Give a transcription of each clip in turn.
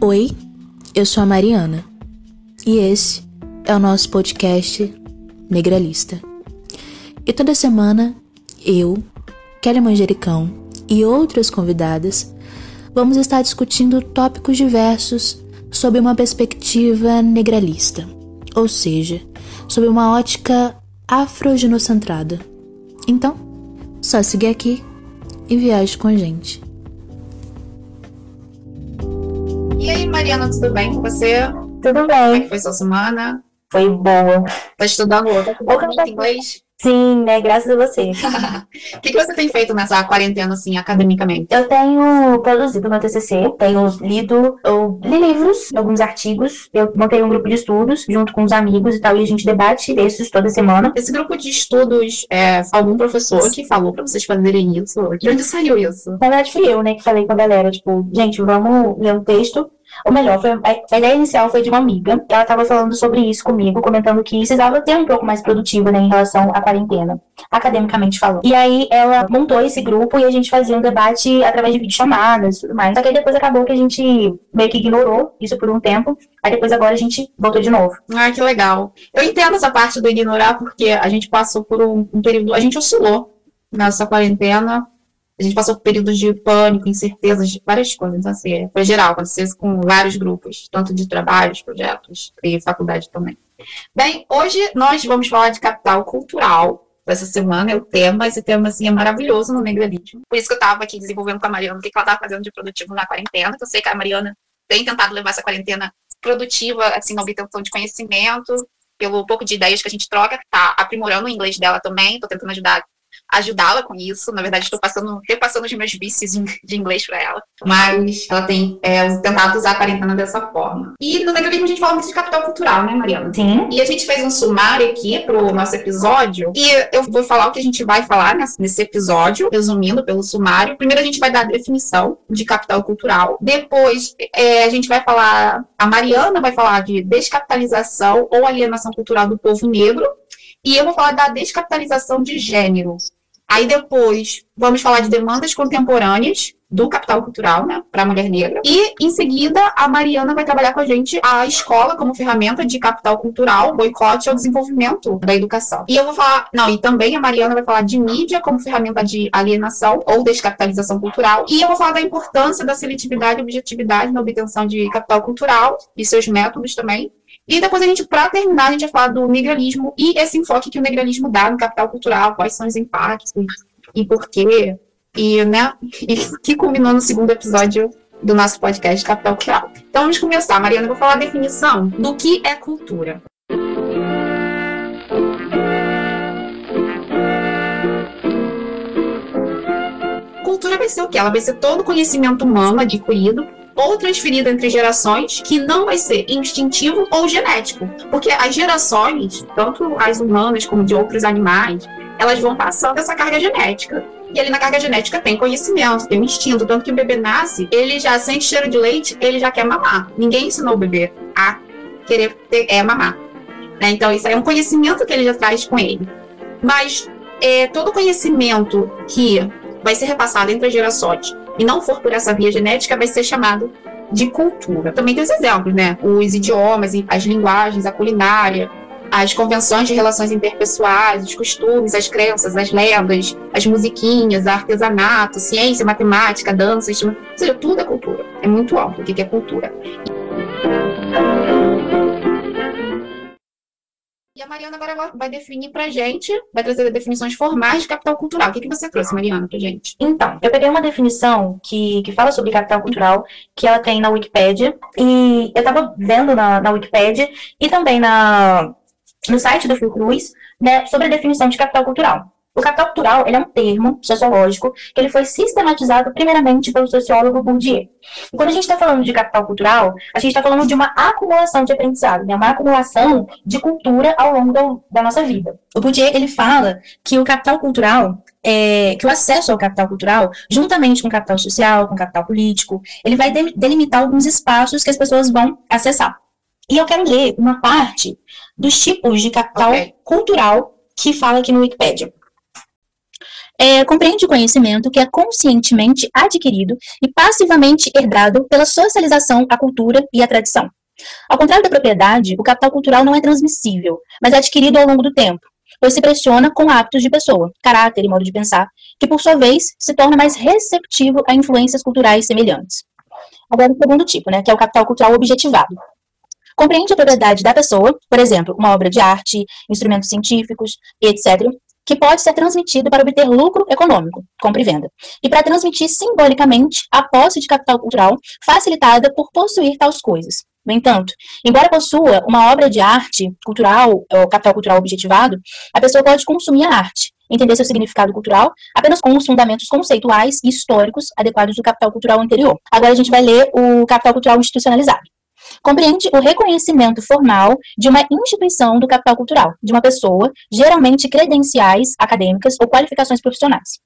Oi, eu sou a Mariana e esse é o nosso podcast Negralista. E toda semana eu, Kelly Manjericão e outras convidadas vamos estar discutindo tópicos diversos sob uma perspectiva negralista, ou seja, sob uma ótica afrogenocentrada. Então, só seguir aqui e viaje com a gente. E aí, Mariana, tudo bem com você? Tudo Como é bem, que foi sua semana? foi boa. Tá estudando tá Pouco muito inglês? Sim, né? Graças a você. O que, que você tem feito nessa quarentena, assim, academicamente? Eu tenho produzido meu TCC, tenho lido, eu li livros, alguns artigos, eu montei um grupo de estudos junto com os amigos e tal, e a gente debate textos toda semana. Esse grupo de estudos, é, algum professor que falou pra vocês fazerem isso? De onde saiu isso? Na verdade, fui eu, né, que falei com a galera, tipo, gente, vamos ler um texto. Ou melhor, foi, a, ideia inicial foi de uma amiga, ela tava falando sobre isso comigo, comentando que precisava ter um pouco mais produtiva, né, em relação à quarentena, academicamente falando. E aí ela montou esse grupo e a gente fazia um debate através de videochamadas e tudo mais. Só que aí depois acabou que a gente meio que ignorou isso por um tempo, aí depois agora a gente voltou de novo. Ah, que legal. Eu entendo essa parte do ignorar, porque a gente passou por um, um período, a gente oscilou nessa quarentena, a gente passou por períodos de pânico, incertezas, de várias coisas, então, assim, foi geral, aconteceu isso com vários grupos, tanto de trabalhos, projetos e faculdade também. Bem, hoje nós vamos falar de capital cultural, essa semana é o tema, esse tema, assim, é maravilhoso no negralismo. Por isso que eu estava aqui desenvolvendo com a Mariana o que ela estava fazendo de produtivo na quarentena, que eu sei que a Mariana tem tentado levar essa quarentena produtiva, assim, na obtenção de conhecimento, pelo pouco de ideias que a gente troca, tá aprimorando o inglês dela também, estou tentando ajudar ajudá-la com isso. Na verdade, estou passando, repassando os meus vícios de, inglês para ela. Mas ela tem é, tentado usar a quarentena dessa forma. E no negralismo a gente fala muito de capital cultural, né, Mariana? Sim. E a gente fez um sumário aqui pro nosso episódio. E eu vou falar o que a gente vai falar nesse, nesse episódio, resumindo pelo sumário. Primeiro a gente vai dar a definição de capital cultural. Depois é, a gente vai falar. A Mariana vai falar de descapitalização ou alienação cultural do povo negro. E eu vou falar da descapitalização de gênero. Aí depois vamos falar de demandas contemporâneas do capital cultural, né, para a mulher negra. E em seguida a Mariana vai trabalhar com a gente a escola como ferramenta de capital cultural, boicote ao desenvolvimento da educação. E eu vou falar, não, e também a Mariana vai falar de mídia como ferramenta de alienação ou descapitalização cultural. E eu vou falar da importância da seletividade e objetividade na obtenção de capital cultural e seus métodos também. E depois a gente, para terminar, a gente vai falar do negralismo e esse enfoque que o negralismo dá no capital cultural, quais são os impactos e por quê. E, né, e que culminou no segundo episódio do nosso podcast Capital Cultural. Então vamos começar. Mariana, eu vou falar a definição do que é cultura. Cultura vai ser o quê? Ela vai ser todo o conhecimento humano adquirido ou transferido entre gerações, que não vai ser instintivo ou genético. Porque as gerações, tanto as humanas como de outros animais, elas vão passando essa carga genética. E ali na carga genética tem conhecimento, tem um instinto. Tanto que o bebê nasce, ele já sente cheiro de leite, ele já quer mamar. Ninguém ensinou o bebê a querer ter, é, mamar. Né? Então, isso é um conhecimento que ele já traz com ele. Mas é, todo conhecimento que vai ser repassado entre as gerações e não for por essa via genética, vai ser chamado de cultura. Também tem os exemplos, né? Os idiomas, as linguagens, a culinária, as convenções de relações interpessoais, os costumes, as crenças, as lendas, as musiquinhas, artesanato, ciência, matemática, dança, ou seja, tudo é cultura. É muito amplo o que é cultura. E a Mariana agora vai definir pra gente, vai trazer definições formais de capital cultural. O que, que você trouxe, Mariana, pra gente? Então, eu peguei uma definição que, que fala sobre capital cultural, que ela tem na Wikipédia, e eu tava vendo na, na Wikipédia e também na, no site do Fiocruz, né, sobre a definição de capital cultural. O capital cultural ele é um termo sociológico que ele foi sistematizado primeiramente pelo sociólogo Bourdieu. E quando a gente está falando de capital cultural, a gente está falando de uma acumulação de aprendizado, né? uma acumulação de cultura ao longo do, da nossa vida. O Bourdieu ele fala que o capital cultural é, que o acesso ao capital cultural, juntamente com o capital social, com o capital político, ele vai delimitar alguns espaços que as pessoas vão acessar. E eu quero ler uma parte dos tipos de capital Ok. cultural que fala aqui no Wikipedia. É, compreende o conhecimento que é conscientemente adquirido e passivamente herdado pela socialização, a cultura e a tradição. Ao contrário da propriedade, o capital cultural não é transmissível, mas é adquirido ao longo do tempo, pois se pressiona com hábitos de pessoa, caráter e modo de pensar, que por sua vez se torna mais receptivo a influências culturais semelhantes. Agora, o segundo tipo, né, que é o capital cultural objetivado. Compreende a propriedade da pessoa, por exemplo, uma obra de arte, instrumentos científicos, etc., que pode ser transmitido para obter lucro econômico, compra e venda, e para transmitir simbolicamente a posse de capital cultural facilitada por possuir tais coisas. No entanto, embora possua uma obra de arte cultural, ou capital cultural objetivado, a pessoa pode consumir a arte, entender seu significado cultural apenas com os fundamentos conceituais e históricos adequados do capital cultural anterior. Agora a gente vai ler o capital cultural institucionalizado compreende o reconhecimento formal de uma instituição do capital cultural, de uma pessoa, geralmente credenciais acadêmicas ou qualificações profissionais.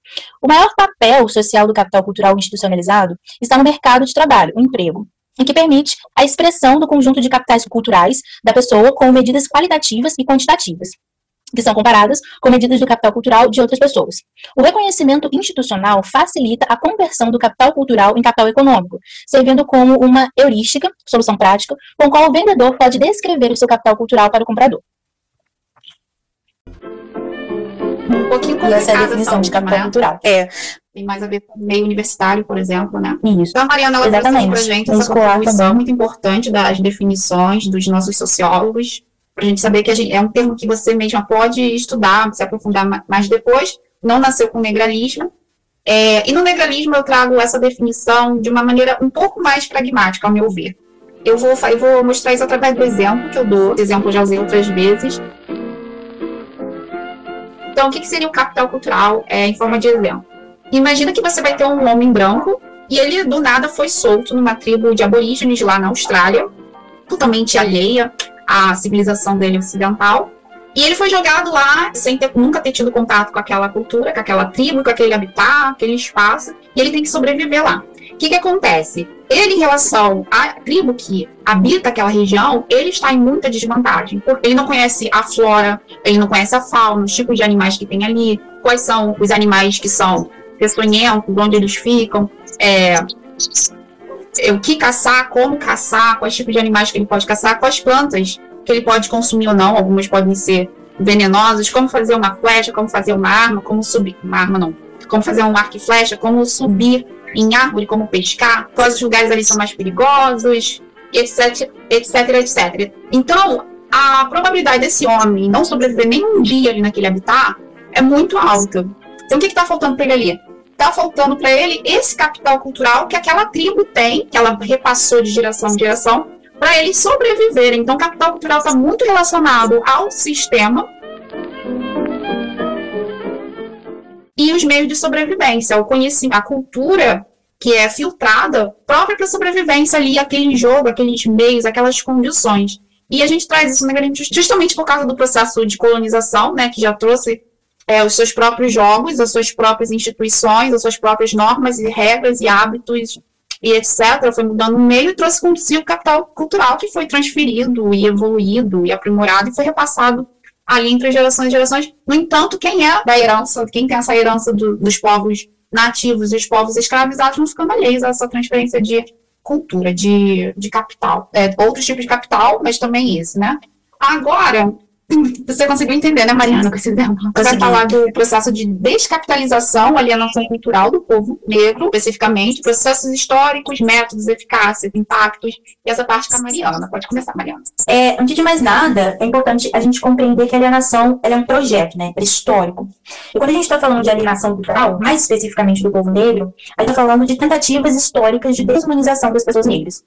O maior papel social do capital cultural institucionalizado está no mercado de trabalho, o emprego, em que permite a expressão do conjunto de capitais culturais da pessoa com medidas qualitativas e quantitativas, que são comparadas com medidas do capital cultural de outras pessoas. O reconhecimento institucional facilita a conversão do capital cultural em capital econômico, servindo como uma heurística, solução prática, com a qual o vendedor pode descrever o seu capital cultural para o comprador. Um pouquinho E essa é a definição de capital né? cultural. É. Tem mais a ver com meio universitário, por exemplo, né? Isso. Então, a Mariana, ela trouxe Exatamente. pra gente essa contribuição também. muito importante das definições dos nossos sociólogos, pra gente saber que a gente, é um termo que você mesma pode estudar, se aprofundar ma- mais depois, não nasceu com negralismo. É, e no negralismo eu trago essa definição de uma maneira um pouco mais pragmática, ao meu ver. Eu vou, eu vou mostrar isso através do exemplo que eu dou. Esse exemplo eu já usei outras vezes. Então, o que, que seria o capital cultural é, em forma de exemplo? Imagina que você vai ter um homem branco e ele do nada foi solto numa tribo de aborígenes lá na Austrália, totalmente alheia à civilização dele ocidental. E ele foi jogado lá sem ter, nunca ter tido contato com aquela cultura, com aquela tribo, com aquele habitat, aquele espaço, e ele tem que sobreviver lá. O que, que acontece? Ele, em relação à tribo que habita aquela região, ele está em muita desvantagem, porque ele não conhece a flora, ele não conhece a fauna, os tipos de animais que tem ali, quais são os animais que são peçonhentos, onde eles ficam, é, o que caçar, como caçar, quais tipos de animais que ele pode caçar, quais plantas que ele pode consumir ou não, algumas podem ser venenosas, como fazer uma flecha, como fazer uma arma, como subir, uma arma não, como fazer um arco e flecha, como subir em árvore, como pescar, quais os lugares ali são mais perigosos, etc, etc, etc. Então, a probabilidade desse homem não sobreviver nem um dia ali naquele habitat é muito alta. Então, o que está faltando para ele ali? Está faltando para ele esse capital cultural que aquela tribo tem, que ela repassou de geração em geração, para eles sobreviverem. Então, capital cultural está muito relacionado ao sistema e os meios de sobrevivência, o conhecimento, a cultura que é filtrada própria para sobrevivência ali, aquele jogo, aqueles meios, aquelas condições. E a gente traz isso na grande justamente por causa do processo de colonização, né, que já trouxe é, os seus próprios jogos, as suas próprias instituições, as suas próprias normas e regras e hábitos e etc. Foi mudando o meio e trouxe consigo o capital cultural que foi transferido e evoluído e aprimorado e foi repassado ali entre gerações e gerações. No entanto, quem é da herança, quem tem essa herança do, dos povos nativos e os povos escravizados vão ficando alheios a essa transferência de cultura, de, de capital. É, outros tipos de capital, mas também isso, né? Agora, você conseguiu entender, né, Mariana, com esse exemplo? Você vai falar do processo de descapitalização, alienação cultural do povo negro, especificamente, processos históricos, métodos, eficácias, impactos, e essa parte com a Mariana. Pode começar, Mariana. É, antes de mais nada, é importante a gente compreender que a alienação é um projeto, né? É histórico. E quando a gente está falando de alienação cultural, mais especificamente do povo negro, a gente está falando de tentativas históricas de desumanização das pessoas negras.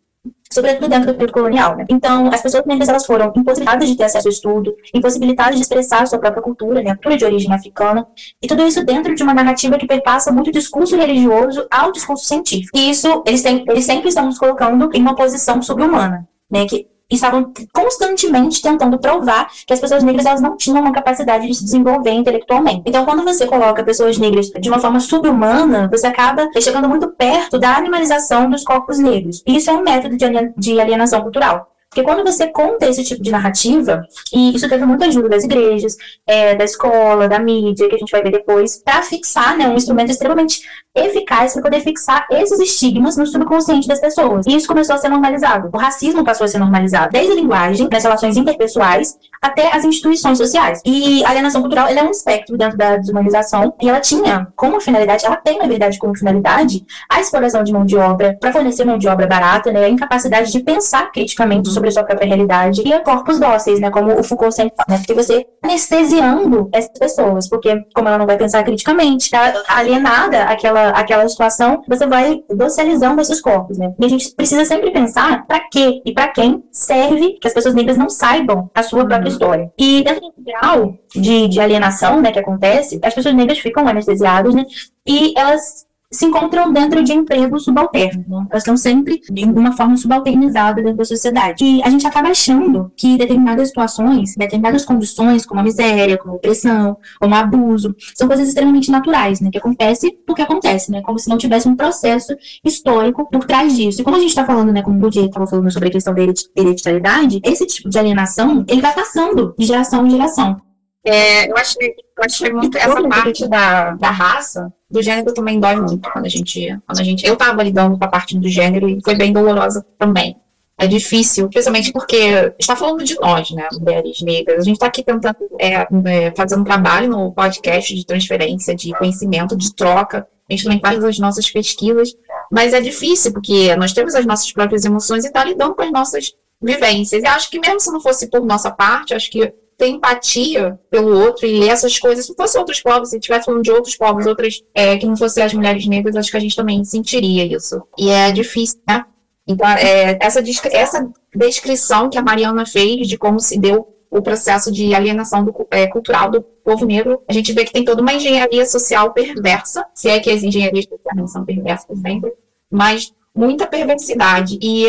Sobretudo dentro do período colonial, né? Então, as pessoas negras elas foram impossibilitadas de ter acesso ao estudo, impossibilitadas de expressar sua própria cultura, né? A cultura de origem africana, e tudo isso dentro de uma narrativa que perpassa muito o discurso religioso ao discurso científico. E isso, eles, têm, eles sempre estão nos colocando em uma posição sobre-humana, né? Que estavam constantemente tentando provar que as pessoas negras elas não tinham uma capacidade de se desenvolver intelectualmente. Então, quando você coloca pessoas negras de uma forma subhumana, você acaba chegando muito perto da animalização dos corpos negros. E isso é um método de alien- de alienação cultural. Porque quando você conta esse tipo de narrativa, e isso teve muita ajuda das igrejas, é, da escola, da mídia, que a gente vai ver depois, para fixar né, um instrumento extremamente eficaz para poder fixar esses estigmas no subconsciente das pessoas. E isso começou a ser normalizado. O racismo passou a ser normalizado, desde a linguagem, das relações interpessoais, até as instituições sociais. E a alienação cultural é um espectro dentro da desumanização, e ela tinha como finalidade, ela tem, na verdade, como finalidade, a exploração de mão de obra para fornecer mão de obra barata, né, a incapacidade de pensar criticamente sobre a sua própria realidade, e a corpos dóceis, né, como o Foucault sempre fala, né, porque você anestesiando essas pessoas, porque como ela não vai pensar criticamente, tá alienada aquela, aquela situação, você vai docilizando esses corpos, né, e a gente precisa sempre pensar para quê e para quem serve que as pessoas negras não saibam a sua própria história. E dentro do grau de, de alienação, né, que acontece, as pessoas negras ficam anestesiadas, né, e elas se encontram dentro de empregos subalternos. Né? Elas estão sempre de uma forma subalternizada dentro da sociedade. E a gente acaba achando que determinadas situações, determinadas condições, como a miséria, como a opressão, como o abuso, são coisas extremamente naturais, né? Que acontece porque acontece, né? Como se não tivesse um processo histórico por trás disso. E como a gente está falando, né? Como o Bourdieu estava falando sobre a questão da hereditariedade, esse tipo de alienação, ele vai passando de geração em geração. É, eu achei, eu achei muito essa parte da, da raça, do gênero também dói muito quando a gente, quando a gente. Eu tava lidando com a parte do gênero e foi bem dolorosa também. É difícil, principalmente porque está falando de nós, né, mulheres negras. A gente está aqui tentando é, é, fazer um trabalho no podcast de transferência de conhecimento, de troca. A gente também faz as nossas pesquisas, mas é difícil porque nós temos as nossas próprias emoções e está lidando com as nossas vivências. E acho que mesmo se não fosse por nossa parte, acho que ter empatia pelo outro e ler essas coisas. Se fosse outros povos, se estiver falando de outros povos, outras é, que não fossem as mulheres negras, acho que a gente também sentiria isso. E é difícil, né? Então, é, essa, essa descrição que a Mariana fez de como se deu o processo de alienação do, é, cultural do povo negro, a gente vê que tem toda uma engenharia social perversa, se é que as engenharias sociais são perversas sempre, mas muita perversidade. E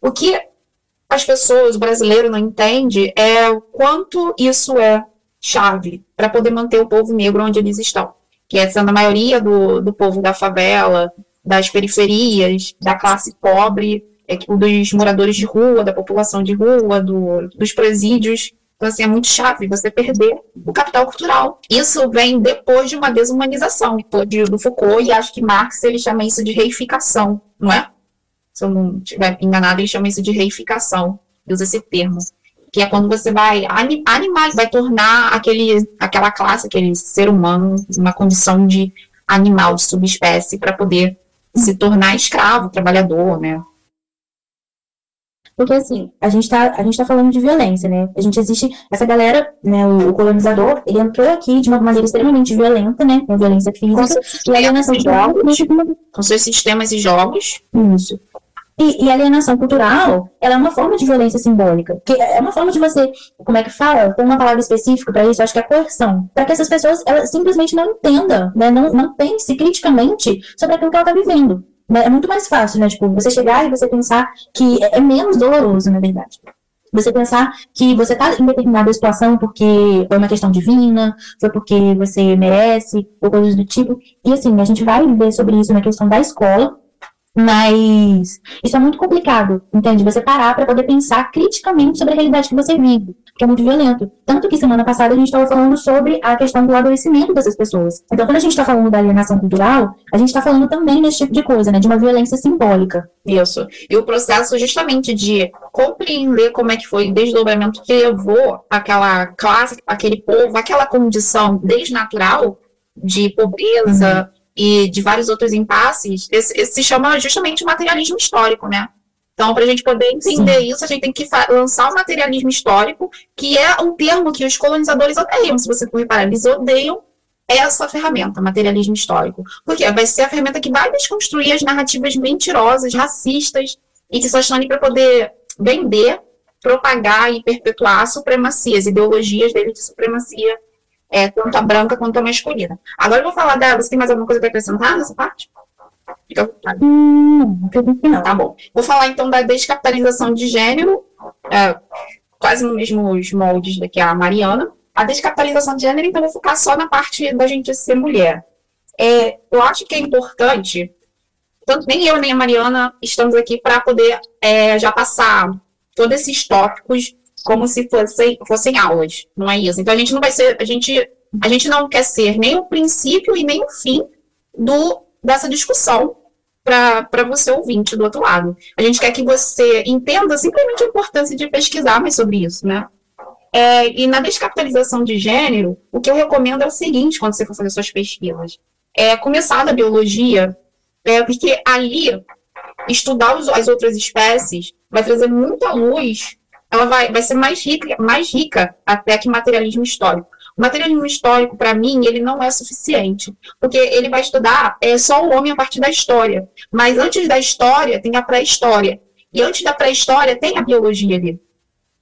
o que as pessoas, o brasileiro não entende é o quanto isso é chave para poder manter o povo negro onde eles estão, que é sendo a maioria do, do povo da favela, das periferias, da classe pobre, é, dos moradores de rua, da população de rua, do, dos presídios. Então, assim, é muito chave você perder o capital cultural. Isso vem depois de uma desumanização, do Foucault, e acho que Marx ele chama isso de reificação, não é? Se eu não estiver enganada, eles chamam isso de reificação, usa esse termo, que é quando você vai animar, vai tornar aquele, aquela classe, aquele ser humano, uma condição de animal, de subespécie, para poder se tornar escravo, trabalhador, né? Porque assim, a gente tá, a gente tá falando de violência, né? A gente existe, essa galera, né, o, o colonizador, ele entrou aqui de uma maneira extremamente violenta, né? Com violência física. Com e alienação de jogos. Com seus sistemas e jogos. Isso. E, e alienação cultural, ela é uma forma de violência simbólica. Que é uma forma de você, como é que fala? Tem uma palavra específica para isso, acho que é coerção. Para que essas pessoas elas simplesmente não entendam, né? Não, não pense criticamente sobre aquilo que ela está vivendo. Né? É muito mais fácil, né? Tipo, você chegar e você pensar que é, é menos doloroso, na verdade. Você pensar que você está em determinada situação porque foi uma questão divina, foi porque você merece, ou coisas do tipo. E assim, a gente vai ver sobre isso na questão da escola, mas isso é muito complicado, entende? Você parar para poder pensar criticamente sobre a realidade que você vive, que é muito violento. Tanto que semana passada a gente estava falando sobre a questão do adoecimento dessas pessoas. Então, quando a gente está falando da alienação cultural, a gente está falando também desse tipo de coisa, né? De uma violência simbólica. Isso. E o processo justamente de compreender como é que foi o desdobramento que levou aquela classe, aquele povo, aquela condição desnatural de pobreza. Uhum e de vários outros impasses, esse, esse se chama justamente materialismo histórico, né? Então, para a gente poder entender Sim. isso, a gente tem que lançar o materialismo histórico, que é um termo que os colonizadores odeiam, se você for reparar, eles odeiam essa ferramenta, materialismo histórico. Porque vai ser a ferramenta que vai desconstruir as narrativas mentirosas, racistas, e que só estão ali para poder vender, propagar e perpetuar a supremacia, as ideologias deles de supremacia é, tanto a branca quanto a masculina. Agora eu vou falar dela. Você tem mais alguma coisa para acrescentar nessa parte? Fica Hum, não. Tá bom. Vou falar então da descapitalização de gênero, é, quase nos mesmos moldes da que a Mariana. A descapitalização de gênero, então, vou focar só na parte da gente ser mulher. É, eu acho que é importante, tanto nem eu nem a Mariana estamos aqui para poder é, já passar todos esses tópicos como se fossem, fossem aulas, não é isso? Então a gente não vai ser, a gente, a gente não quer ser nem o princípio e nem o fim do, dessa discussão para você ouvinte do outro lado. A gente quer que você entenda simplesmente a importância de pesquisar mais sobre isso, né? É, e na descapitalização de gênero, o que eu recomendo é o seguinte, quando você for fazer suas pesquisas, é começar da biologia, é, porque ali, estudar os, as outras espécies vai trazer muita luz, ela vai, vai ser mais rica, mais rica até que materialismo histórico. O materialismo histórico, para mim, ele não é suficiente, porque ele vai estudar é, só o homem a partir da história. Mas antes da história, tem a pré-história. E antes da pré-história, tem a biologia ali.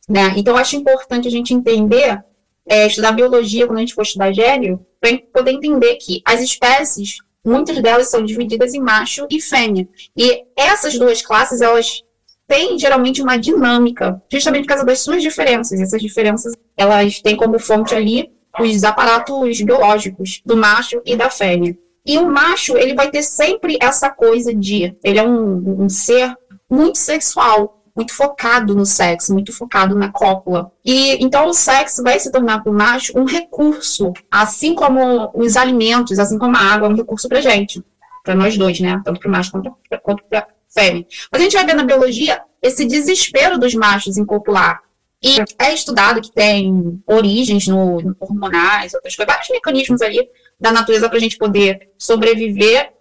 Né? Então, acho importante a gente entender, é, estudar biologia quando a gente for estudar gênero, para poder entender que as espécies, muitas delas são divididas em macho e fêmea. E essas duas classes, elas têm geralmente uma dinâmica, justamente por causa das suas diferenças. Essas diferenças, elas têm como fonte ali os aparatos biológicos do macho e da fêmea. E o macho, ele vai ter sempre essa coisa de. Ele é um, um ser muito sexual, muito focado no sexo, muito focado na cópula. E então o sexo vai se tornar para o macho um recurso, assim como os alimentos, assim como a água é um recurso para gente, para nós dois, né? Tanto para o macho quanto para fêmea. Mas a gente vai ver na biologia esse desespero dos machos em copular. E é estudado que tem origens no, no hormonais, outras coisas, vários mecanismos ali da natureza para a gente poder sobreviver.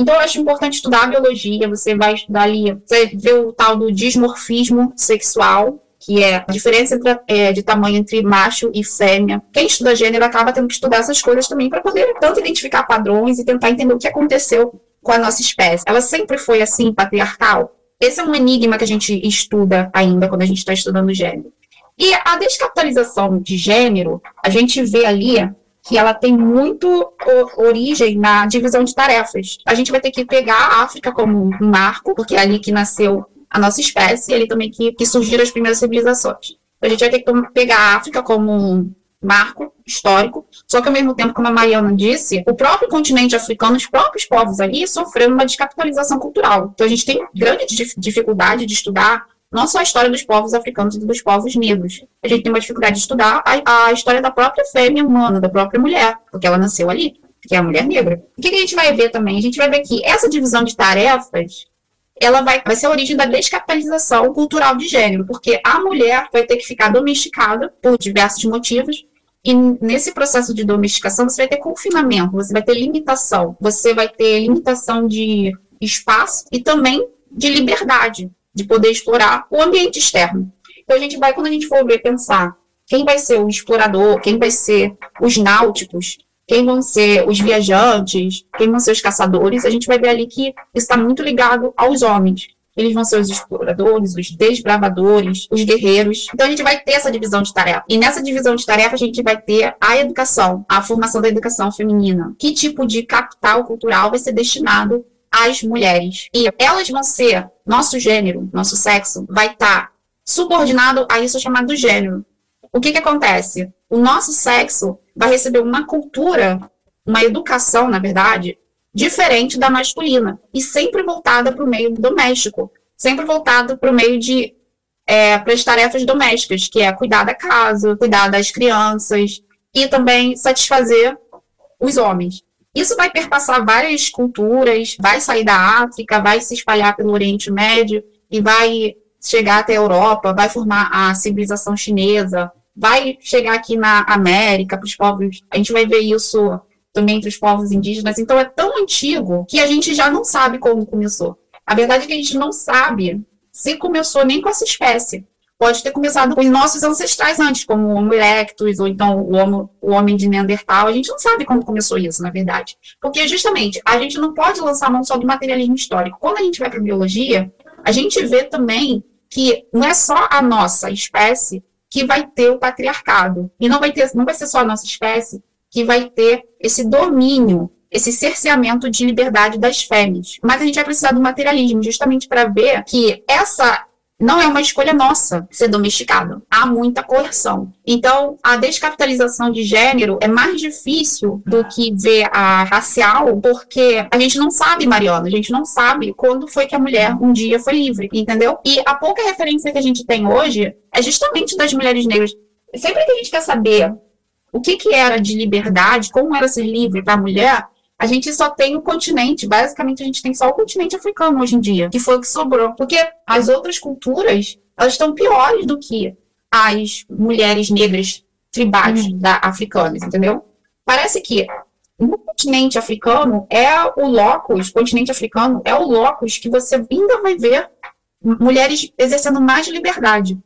Então, eu acho importante estudar a biologia. Você vai estudar ali, você vê o tal do dismorfismo sexual, que é a diferença entre, é, de tamanho entre macho e fêmea. Quem estuda gênero acaba tendo que estudar essas coisas também para poder tanto identificar padrões e tentar entender o que aconteceu com a nossa espécie. Ela sempre foi assim, patriarcal? Esse é um enigma que a gente estuda ainda quando a gente está estudando gênero. E a descapitalização de gênero, a gente vê ali que ela tem muito origem na divisão de tarefas. A gente vai ter que pegar a África como um marco, porque é ali que nasceu a nossa espécie, e ali também que, que surgiram as primeiras civilizações. A gente vai ter que pegar a África como um marco histórico, só que ao mesmo tempo, como a Mariana disse, o próprio continente africano, os próprios povos ali sofreram uma descapitalização cultural. Então a gente tem grande dificuldade de estudar não só a história dos povos africanos e dos povos negros. A gente tem uma dificuldade de estudar a, a história da própria fêmea humana, da própria mulher, porque ela nasceu ali, que é a mulher negra. O que, que a gente vai ver também? A gente vai ver que essa divisão de tarefas ela vai, vai ser a origem da descapitalização cultural de gênero, porque a mulher vai ter que ficar domesticada por diversos motivos, e nesse processo de domesticação você vai ter confinamento, você vai ter limitação, você vai ter limitação de espaço e também de liberdade de poder explorar o ambiente externo. Então a gente vai, quando a gente for pensar quem vai ser o explorador, quem vai ser os náuticos, quem vão ser os viajantes, quem vão ser os caçadores, a gente vai ver ali que está muito ligado aos homens. Eles vão ser os exploradores, os desbravadores, os guerreiros. Então a gente vai ter essa divisão de tarefa. E nessa divisão de tarefa a gente vai ter a educação, a formação da educação feminina. Que tipo de capital cultural vai ser destinado às mulheres? E elas vão ser nosso gênero, nosso sexo, vai estar tá subordinado a isso chamado gênero. O que, que acontece? O nosso sexo vai receber uma cultura, uma educação, na verdade, diferente da masculina, e sempre voltada para o meio doméstico, sempre voltada para o meio de é, para as tarefas domésticas, que é cuidar da casa, cuidar das crianças e também satisfazer os homens. Isso vai perpassar várias culturas, vai sair da África, vai se espalhar pelo Oriente Médio e vai chegar até a Europa, vai formar a civilização chinesa, vai chegar aqui na América, para os povos. A gente vai ver isso também entre os povos indígenas. Então é tão antigo que a gente já não sabe como começou. A verdade é que a gente não sabe se começou nem com essa espécie pode ter começado com os nossos ancestrais antes, como o Homo erectus, ou então o, homo, o homem de Neandertal. A gente não sabe como começou isso, na verdade. Porque, justamente, a gente não pode lançar mão só do materialismo histórico. Quando a gente vai para a biologia, a gente vê também que não é só a nossa espécie que vai ter o patriarcado. E não vai, ter, não vai ser só a nossa espécie que vai ter esse domínio, esse cerceamento de liberdade das fêmeas. Mas a gente vai precisar do materialismo, justamente para ver que essa não é uma escolha nossa ser domesticado. Há muita coerção. Então, a descapitalização de gênero é mais difícil do que ver a racial, porque a gente não sabe, Mariana, a gente não sabe quando foi que a mulher um dia foi livre, entendeu? E a pouca referência que a gente tem hoje é justamente das mulheres negras. Sempre que a gente quer saber o que, que era de liberdade, como era ser livre para a mulher, a gente só tem o continente, basicamente a gente tem só o continente africano hoje em dia, que foi o que sobrou. Porque as outras culturas, elas estão piores do que as mulheres negras tribais uhum. da africanas, entendeu? Parece que no continente africano é o locus, o continente africano é o locus que você ainda vai ver mulheres exercendo mais liberdade.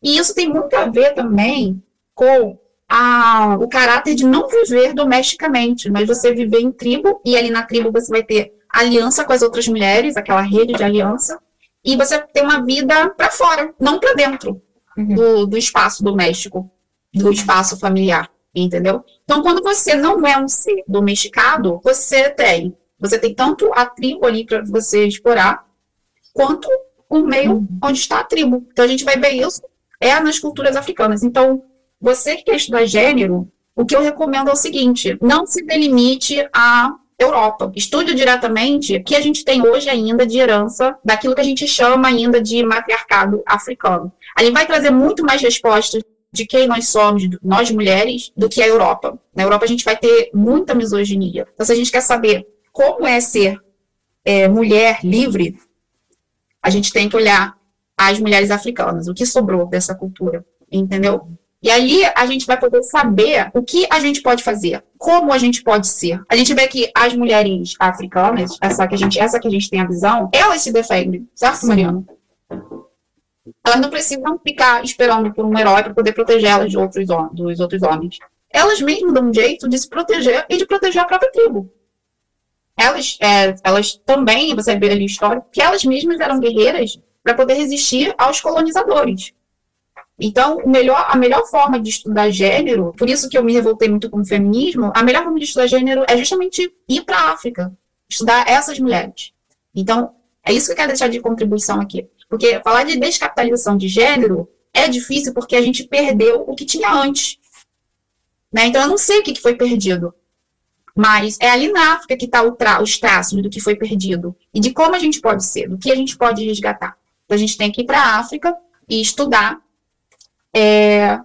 E isso tem muito a ver também com a, o caráter de não viver domesticamente, mas você viver em tribo, e ali na tribo você vai ter aliança com as outras mulheres, aquela rede de aliança, e você tem uma vida para fora, não para dentro uhum. do, do espaço doméstico, do espaço familiar, entendeu? Então, quando você não é um ser domesticado, você tem, você tem tanto a tribo ali para você explorar, quanto o meio uhum. onde está a tribo. Então, a gente vai ver isso é nas culturas africanas. Então, você que quer estudar gênero, o que eu recomendo é o seguinte: não se delimite à Europa. Estude diretamente o que a gente tem hoje ainda de herança daquilo que a gente chama ainda de matriarcado africano. A gente vai trazer muito mais respostas de quem nós somos, nós mulheres, do que a Europa. Na Europa a gente vai ter muita misoginia. Então, se a gente quer saber como é ser é, mulher livre, a gente tem que olhar as mulheres africanas, o que sobrou dessa cultura, entendeu? E aí a gente vai poder saber o que a gente pode fazer, como a gente pode ser. A gente vê que as mulheres africanas, essa que a gente, essa que a gente tem a visão, elas se defendem, certo, Mariana? Elas não precisam ficar esperando por um herói para poder proteger elas de outros, dos outros homens. Elas mesmas dão um jeito de se proteger e de proteger a própria tribo. Elas, é, elas também, você vê ali a história, que elas mesmas eram guerreiras para poder resistir aos colonizadores. Então, melhor, a melhor forma de estudar gênero, por isso que eu me revoltei muito com o feminismo, a melhor forma de estudar gênero é justamente ir para a África, estudar essas mulheres. Então, é isso que eu quero deixar de contribuição aqui. Porque falar de descapitalização de gênero é difícil porque a gente perdeu o que tinha antes. Né? Então, eu não sei o que foi perdido. Mas é ali na África que está tra os traços do que foi perdido. E de como a gente pode ser, do que a gente pode resgatar. Então, a gente tem que ir para a África e estudar é,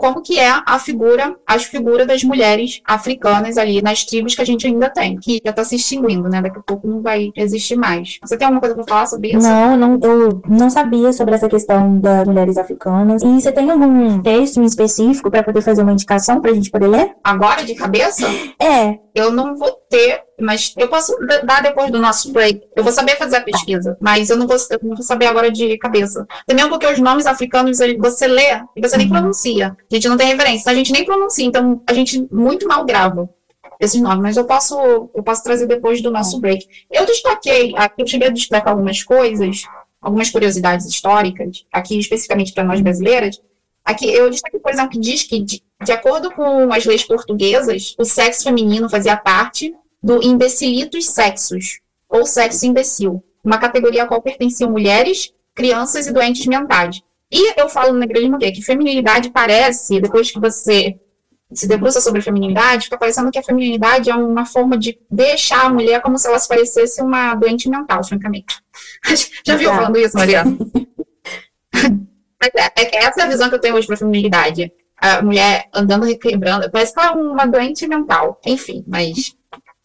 como que é a figura, as figuras das mulheres africanas ali nas tribos que a gente ainda tem, que já está se extinguindo, né? Daqui a pouco não vai existir mais. Você tem alguma coisa para falar sobre isso? Não, não, eu não sabia sobre essa questão das mulheres africanas. E você tem algum texto em específico para poder fazer uma indicação para a gente poder ler? Agora, de cabeça? É. Eu não vou ter mas eu posso dar depois do nosso break. Eu vou saber fazer a pesquisa, mas eu não vou, eu não vou saber agora de cabeça. Também porque os nomes africanos você lê e você nem uhum. pronuncia. A gente não tem referência, a gente nem pronuncia, então a gente muito mal grava esses nomes, mas eu posso, eu posso trazer depois do nosso break. Eu destaquei, eu cheguei a destacar algumas coisas, algumas curiosidades históricas, aqui especificamente para nós brasileiras. Aqui eu destaquei, por exemplo, que diz que, de, de acordo com as leis portuguesas, o sexo feminino fazia parte do imbecilitos sexos, ou sexo imbecil, uma categoria a qual pertenciam mulheres, crianças e doentes mentais. E eu falo no negralismo que, que feminilidade parece, depois que você se debruça sobre feminilidade, fica parecendo que a feminilidade é uma forma de deixar a mulher como se ela se parecesse uma doente mental, francamente. Já viu falando isso, Mariana? é, é, essa é a visão que eu tenho hoje para a feminilidade. A mulher andando requebrando, parece que ela é uma doente mental. Enfim, mas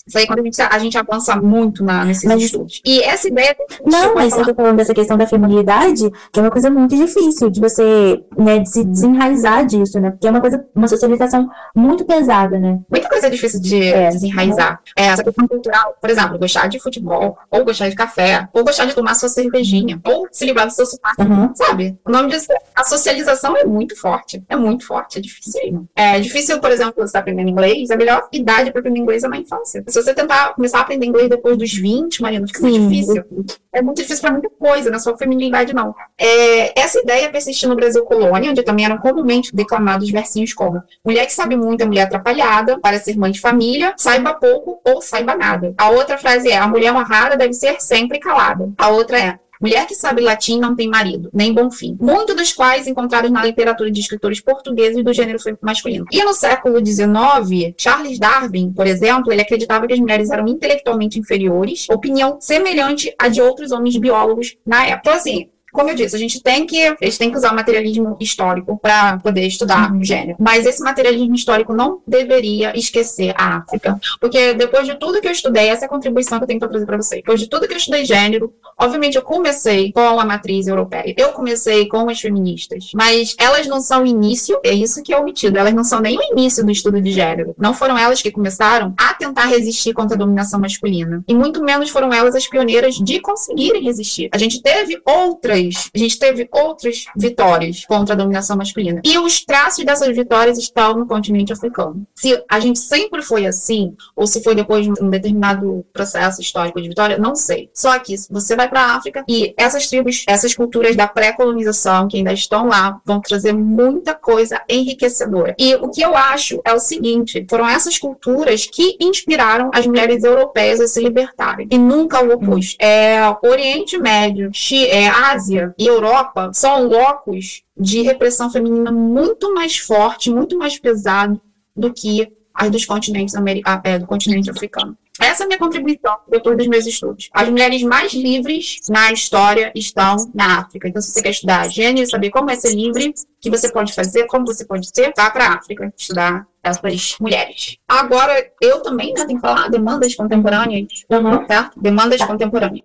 isso aí quando a gente, a gente avança muito na, nesses mas, estudos. E essa ideia. Não, mas eu tô falando dessa questão da feminilidade, que é uma coisa muito difícil de você, né, de se desenraizar disso, né? Porque é uma coisa, uma socialização muito pesada, né? Muita coisa é difícil de é, desenraizar. É, essa questão cultural, por exemplo, gostar de futebol, ou gostar de café, ou gostar de tomar sua cervejinha, ou se livrar do seu sotaque, uhum. sabe? O nome disso, a socialização é muito forte. É muito forte, é difícil. É difícil, por exemplo, você está aprendendo inglês, a melhor idade para aprender inglês é na infância se você tentar começar a aprender inglês depois dos 20, Mariana, fica muito difícil. É muito difícil para muita coisa, na sua feminilidade não. É, essa ideia persistiu no Brasil colônia, onde também eram comumente declamados versinhos como mulher que sabe muito é mulher atrapalhada, para ser mãe de família, saiba pouco ou saiba nada. A outra frase é, a mulher honrada deve ser sempre calada. A outra é, Mulher que sabe latim não tem marido, nem bom fim. Muitos dos quais encontrados na literatura de escritores portugueses do gênero masculino. E no século XIX, Charles Darwin, por exemplo, ele acreditava que as mulheres eram intelectualmente inferiores, opinião semelhante à de outros homens biólogos na época. Então, assim, como eu disse, a gente tem que, a gente tem que usar o materialismo histórico para poder estudar o gênero. Mas esse materialismo histórico não deveria esquecer a África. Porque depois de tudo que eu estudei, essa é a contribuição que eu tenho para trazer para vocês. Depois de tudo que eu estudei gênero, obviamente eu comecei com a matriz europeia. Eu comecei com as feministas. Mas elas não são o início, é isso que é omitido. Elas não são nem o início do estudo de gênero. Não foram elas que começaram a tentar resistir contra a dominação masculina. E muito menos foram elas as pioneiras de conseguirem resistir. A gente teve outras a gente teve outras vitórias contra a dominação masculina. E os traços dessas vitórias estão no continente africano. Se a gente sempre foi assim, ou se foi depois de um determinado processo histórico de vitória, não sei. Só que você vai para a África e essas tribos, essas culturas da pré-colonização que ainda estão lá, vão trazer muita coisa enriquecedora. E o que eu acho é o seguinte: foram essas culturas que inspiraram as mulheres europeias a se libertarem. E nunca o oposto. É Oriente Médio, é Ásia, Ásia e Europa são locos de repressão feminina muito mais forte, muito mais pesado do que as dos continentes americanos, é, do continente africano. Essa é a minha contribuição depois dos meus estudos. As mulheres mais livres na história estão na África. Então, se você quer estudar gênero, saber como é ser livre, o que você pode fazer, como você pode ser, vá para a África estudar essas mulheres. Agora, eu também né, tenho que falar demandas contemporâneas, uhum. tá? Demandas contemporâneas.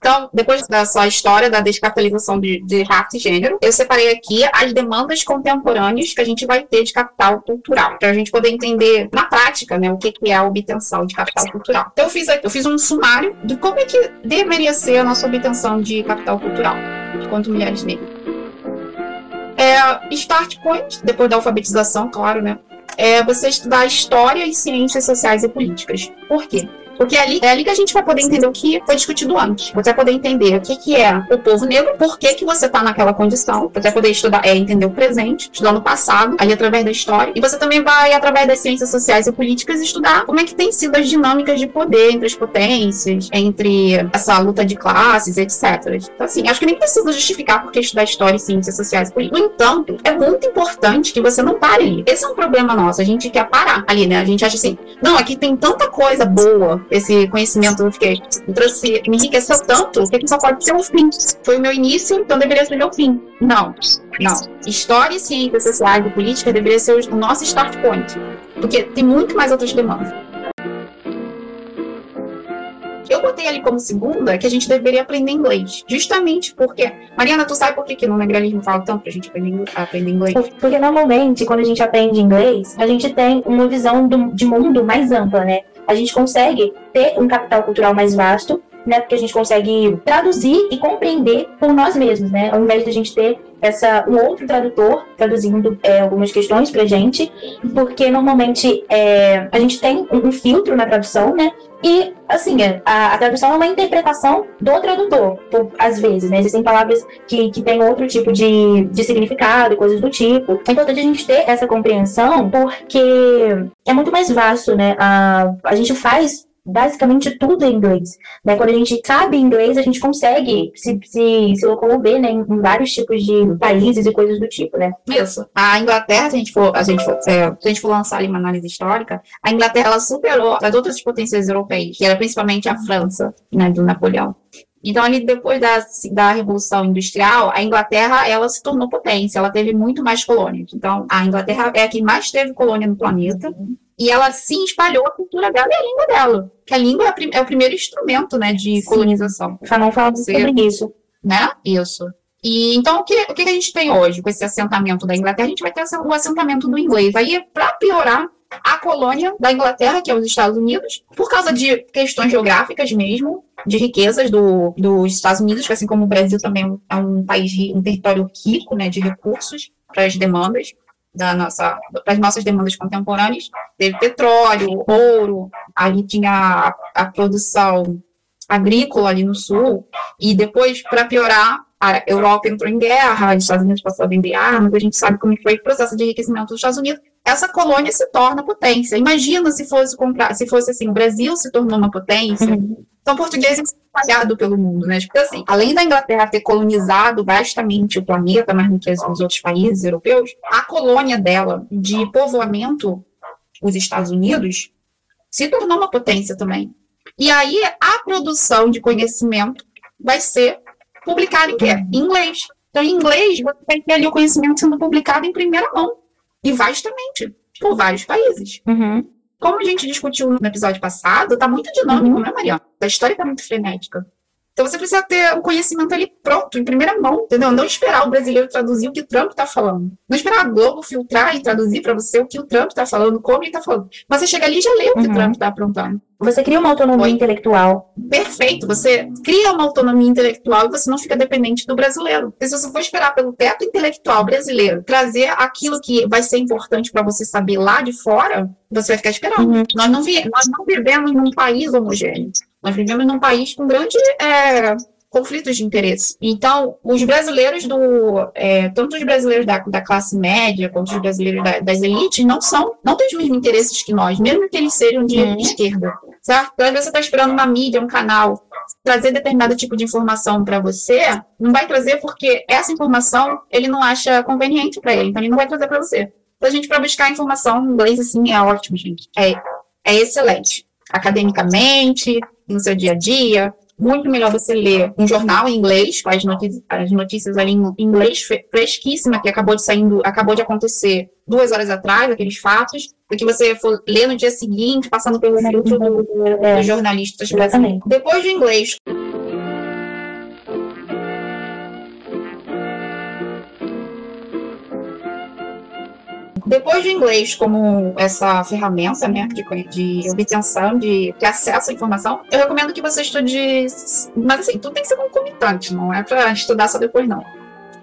Então, depois dessa história da descapitalização de, de raça e gênero, eu separei aqui as demandas contemporâneas que a gente vai ter de capital cultural, para a gente poder entender na prática né, o que, que é a obtenção de capital cultural. Então, eu fiz, eu fiz um sumário de como é que deveria ser a nossa obtenção de capital cultural, enquanto mulheres negras. É, start point, depois da alfabetização, claro, né? É você estudar história e ciências sociais e políticas. Por quê? Porque é ali, é ali que a gente vai poder entender o que foi discutido antes. Você vai poder entender o que, que é o povo negro, por que, que você está naquela condição. Você vai poder estudar, é, entender o presente, estudando o passado, ali através da história. E você também vai, através das ciências sociais e políticas, estudar como é que tem sido as dinâmicas de poder entre as potências, entre essa luta de classes, etc. Então, assim, acho que nem precisa justificar porque estudar história e ciências sociais e políticas. No entanto, é muito importante que você não pare ali. Esse é um problema nosso. A gente quer parar ali, né? A gente acha assim, não, aqui tem tanta coisa boa esse conhecimento me trouxe, me enriqueceu tanto que só pode ser o fim. Foi o meu início, então deveria ser o meu fim. Não, não. História ciências sociais e política deveria ser o nosso start point, porque tem muito mais outras demandas. Eu botei ali como segunda que a gente deveria aprender inglês. Justamente porque. Mariana, tu sabe por que, que no negralismo fala tanto pra gente aprender, aprender inglês? Porque normalmente, quando a gente aprende inglês, a gente tem uma visão do, de mundo mais ampla, né? A gente consegue ter um capital cultural mais vasto né? Porque a gente consegue traduzir e compreender por nós mesmos, né? Ao invés de a gente ter essa, um outro tradutor traduzindo é, algumas questões pra gente, porque normalmente é, a gente tem um, um, filtro na tradução, né? E, assim, a, a, tradução é uma interpretação do tradutor, por, às vezes, né? Existem palavras que, que têm outro tipo de, de significado, coisas do tipo. É importante a gente ter essa compreensão, porque é muito mais vasto, né? A, a gente faz basicamente tudo em inglês. Né? Quando a gente sabe inglês, a gente consegue se, se, se locomover né, em, vários tipos de países e coisas do tipo, né? Isso. A Inglaterra, se a gente for, a gente for, é, a gente for lançar ali uma análise histórica, a Inglaterra ela superou as outras potências europeias, que era principalmente a França, né, do Napoleão. Então, ali depois da, da Revolução Industrial, a Inglaterra ela se tornou potência, ela teve muito mais colônias. Então, a Inglaterra é a que mais teve colônia no planeta. E ela se espalhou a cultura dela e a língua dela. Que a língua é, é o primeiro instrumento, né, de Sim. colonização. Fanon fala sobre isso. Né? Isso. E então, o que, o que a gente tem hoje com esse assentamento da Inglaterra? A gente vai ter o assentamento do inglês. Aí, para piorar, a colônia da Inglaterra, que é os Estados Unidos, por causa de questões geográficas mesmo, de riquezas do, dos Estados Unidos, que assim como o Brasil também é um país, um território rico, né, de recursos para as demandas da nossa, para as nossas demandas contemporâneas, teve petróleo, ouro, ali tinha a, a produção agrícola ali no sul, e depois, para piorar, a Europa entrou em guerra, os Estados Unidos passaram a vender armas, a gente sabe como foi o processo de enriquecimento dos Estados Unidos, essa colônia se torna potência. Imagina se fosse comprar, se fosse assim, o Brasil se tornou uma potência, uhum. então portugueses espalhado pelo mundo, né? Porque assim, além da Inglaterra ter colonizado vastamente o planeta, mais do que os outros países europeus, a colônia dela de povoamento, os Estados Unidos, se tornou uma potência também. E aí a produção de conhecimento vai ser publicada em quê? Em inglês. Então, em inglês, você vai ter ali o conhecimento sendo publicado em primeira mão. E vastamente, por vários países. Uhum. Como a gente discutiu no episódio passado, tá muito dinâmico, Uhum. né, Mariana? A história tá muito frenética. Então você precisa ter o conhecimento ali pronto, em primeira mão, entendeu? Não esperar o brasileiro traduzir o que o Trump tá falando. Não esperar a Globo filtrar e traduzir para você o que o Trump tá falando, como ele tá falando. Mas você chega ali e já lê o que Uhum. o Trump tá aprontando. Você cria uma autonomia Oi. intelectual. Perfeito. Você cria uma autonomia intelectual e você não fica dependente do brasileiro. Porque se você for esperar pelo teto intelectual brasileiro trazer aquilo que vai ser importante para você saber lá de fora, você vai ficar esperando. Uhum. Nós não, vi- nós não vivemos num país homogêneo. Nós vivemos num país com grandes é, conflitos de interesse. Então, os brasileiros do. é, tanto os brasileiros da, da classe média quanto os brasileiros da- das elites não são, não têm os mesmos interesses que nós, mesmo que eles sejam de Uhum. esquerda. Certo? Então, às vezes você está esperando uma mídia, um canal, trazer determinado tipo de informação para você, não vai trazer porque essa informação ele não acha conveniente para ele, então ele não vai trazer para você. Então, a gente, para buscar informação em inglês, assim, é ótimo, gente. É, é excelente. Academicamente, no seu dia a dia. Muito melhor você ler um jornal em inglês, com as notícias, as notícias ali em inglês fre- fresquíssima, que acabou de saindo, acabou de acontecer duas horas atrás, aqueles fatos, do que você for ler no dia seguinte, passando pelo filtro do, É, dos jornalistas exatamente. depois do inglês. Depois do inglês como essa ferramenta né, de, de obtenção, de, de acesso à informação, eu recomendo que você estude. Mas assim, tudo tem que ser concomitante, não é para estudar só depois, não.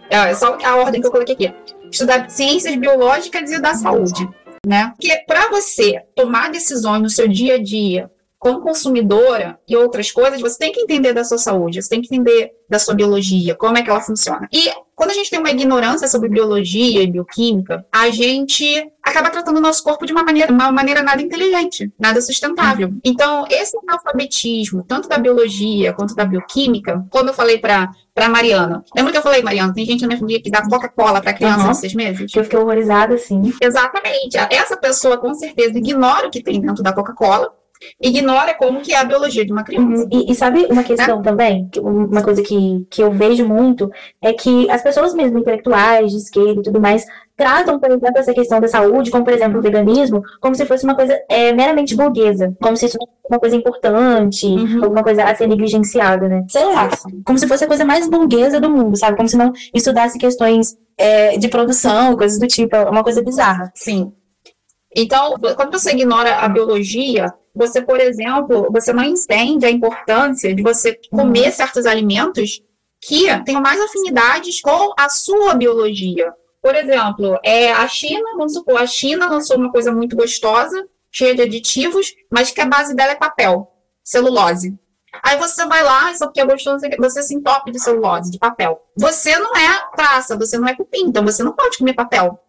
É só a ordem que eu coloquei aqui. Estudar ciências biológicas e da saúde. Né? Porque para você tomar decisões no seu dia a dia como consumidora e outras coisas, você tem que entender da sua saúde, você tem que entender da sua biologia, como é que ela funciona. E quando a gente tem uma ignorância sobre biologia e bioquímica, a gente acaba tratando o nosso corpo de uma maneira, uma maneira nada inteligente, nada sustentável. Então, esse analfabetismo, tanto da biologia quanto da bioquímica, como eu falei para para Mariana. Lembra que eu falei, Mariana, tem gente na minha família que dá Coca-Cola para criança Uhum. de seis meses? Eu fiquei horrorizada, assim. Exatamente. Essa pessoa, com certeza, ignora o que tem dentro da Coca-Cola, ignora como que é a biologia de uma criança. Uhum. E, e sabe uma questão também, que- uma coisa que, que eu vejo muito, é que as pessoas mesmo intelectuais, de esquerda e tudo mais, tratam, por exemplo, essa questão da saúde, como por exemplo o veganismo, como se fosse uma coisa é, meramente burguesa, como se isso fosse uma coisa importante, Uhum. alguma coisa a ser negligenciada, né? Sei lá, como se fosse a coisa mais burguesa do mundo, sabe? Como se não estudasse questões é, de produção, coisas do tipo, é uma coisa bizarra. Sim. Então, quando você ignora a biologia, você, por exemplo, você não entende a importância de você comer certos alimentos que tenham mais afinidades com a sua biologia. Por exemplo, é a China, vamos supor, a China lançou uma coisa muito gostosa, cheia de aditivos, mas que a base dela é papel, celulose. Aí você vai lá, só porque é gostoso, você se entope de celulose, de papel. Você não é praça, você não é cupim, então você não pode comer papel.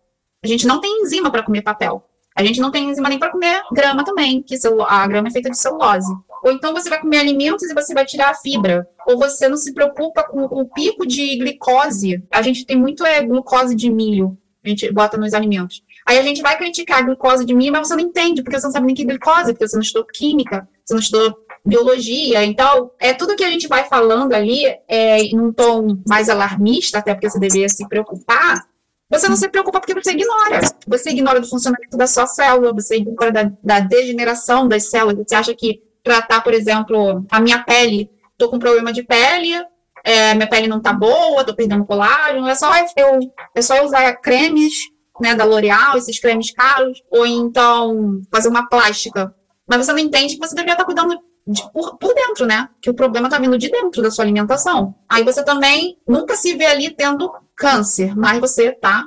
A gente não tem enzima para comer papel. A gente não tem enzima nem para comer grama também, que a grama é feita de celulose. Ou então você vai comer alimentos e você vai tirar a fibra. Ou você não se preocupa com, o pico de glicose. A gente tem muito é, glucose de milho, a gente bota nos alimentos. Aí a gente vai criticar a glicose de milho, mas você não entende, porque você não sabe nem que é glicose, porque você não estudou química, você não estudou biologia. Então, é tudo que a gente vai falando ali é, em um tom mais alarmista, até porque você deveria se preocupar. Você não se preocupa porque você ignora. Você ignora do funcionamento da sua célula, você ignora da, da degeneração das células. Você acha que tratar, por exemplo, a minha pele, tô com problema de pele, é, minha pele não tá boa, tô perdendo colágeno, é só eu, é só eu usar cremes, né, da L'Oreal, esses cremes caros, ou então fazer uma plástica. Mas você não entende que você deveria estar cuidando de- por, por dentro, né? Que o problema tá vindo de dentro da sua alimentação. Aí você também nunca se vê ali tendo câncer, mas você tá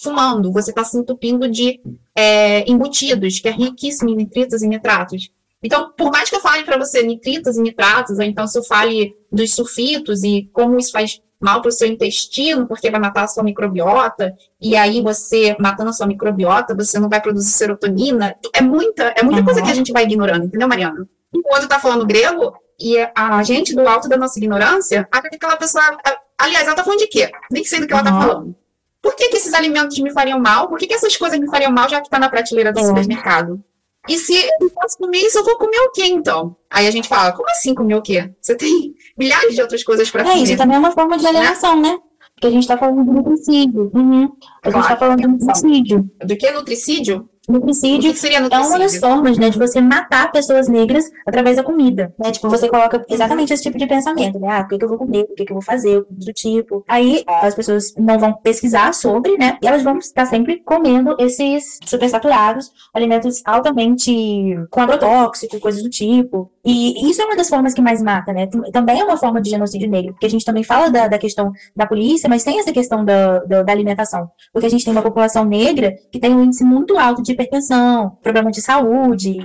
fumando, você tá se entupindo de é, embutidos, que é riquíssimo em nitritos e nitratos. Então, por mais que eu fale para você nitritos e nitratos, ou então se eu fale dos sulfitos e como isso faz mal para o seu intestino, porque vai matar a sua microbiota, e aí você, matando a sua microbiota, você não vai produzir serotonina. É muita, é muita Uhum. coisa que a gente vai ignorando, entendeu, Mariana? Enquanto tá falando grego, E a gente, do alto da nossa ignorância, acha que aquela pessoa. Aliás, ela tá falando de quê? Nem sei do que ela tá falando. Por que, que esses alimentos me fariam mal? Por que, que essas coisas me fariam mal, já que tá na prateleira do É. supermercado? E se eu não posso comer isso, eu vou comer o quê, então? Aí a gente fala, como assim comer o quê? Você tem milhares de outras coisas para É, comer. isso também é uma forma de alienação, né? Porque a gente tá falando do nutricídio. Uhum. A gente Claro. tá falando do nutricídio. Do que nutricídio? O Nutricídio é uma das formas, né, de você matar pessoas negras através da comida, né? Tipo, você coloca exatamente esse tipo de pensamento, né? Ah, o que, que eu vou comer, o que, que eu vou fazer, do tipo. Aí as pessoas não vão pesquisar sobre, né? E elas vão estar sempre comendo esses supersaturados, alimentos altamente com agrotóxico, coisas do tipo. E isso é uma das formas que mais mata, né? Tam- Também é uma forma de genocídio negro, porque a gente também fala da, da questão da polícia, mas tem essa questão da, da, da alimentação. Porque a gente tem uma população negra que tem um índice muito alto de hipertensão, problema de saúde,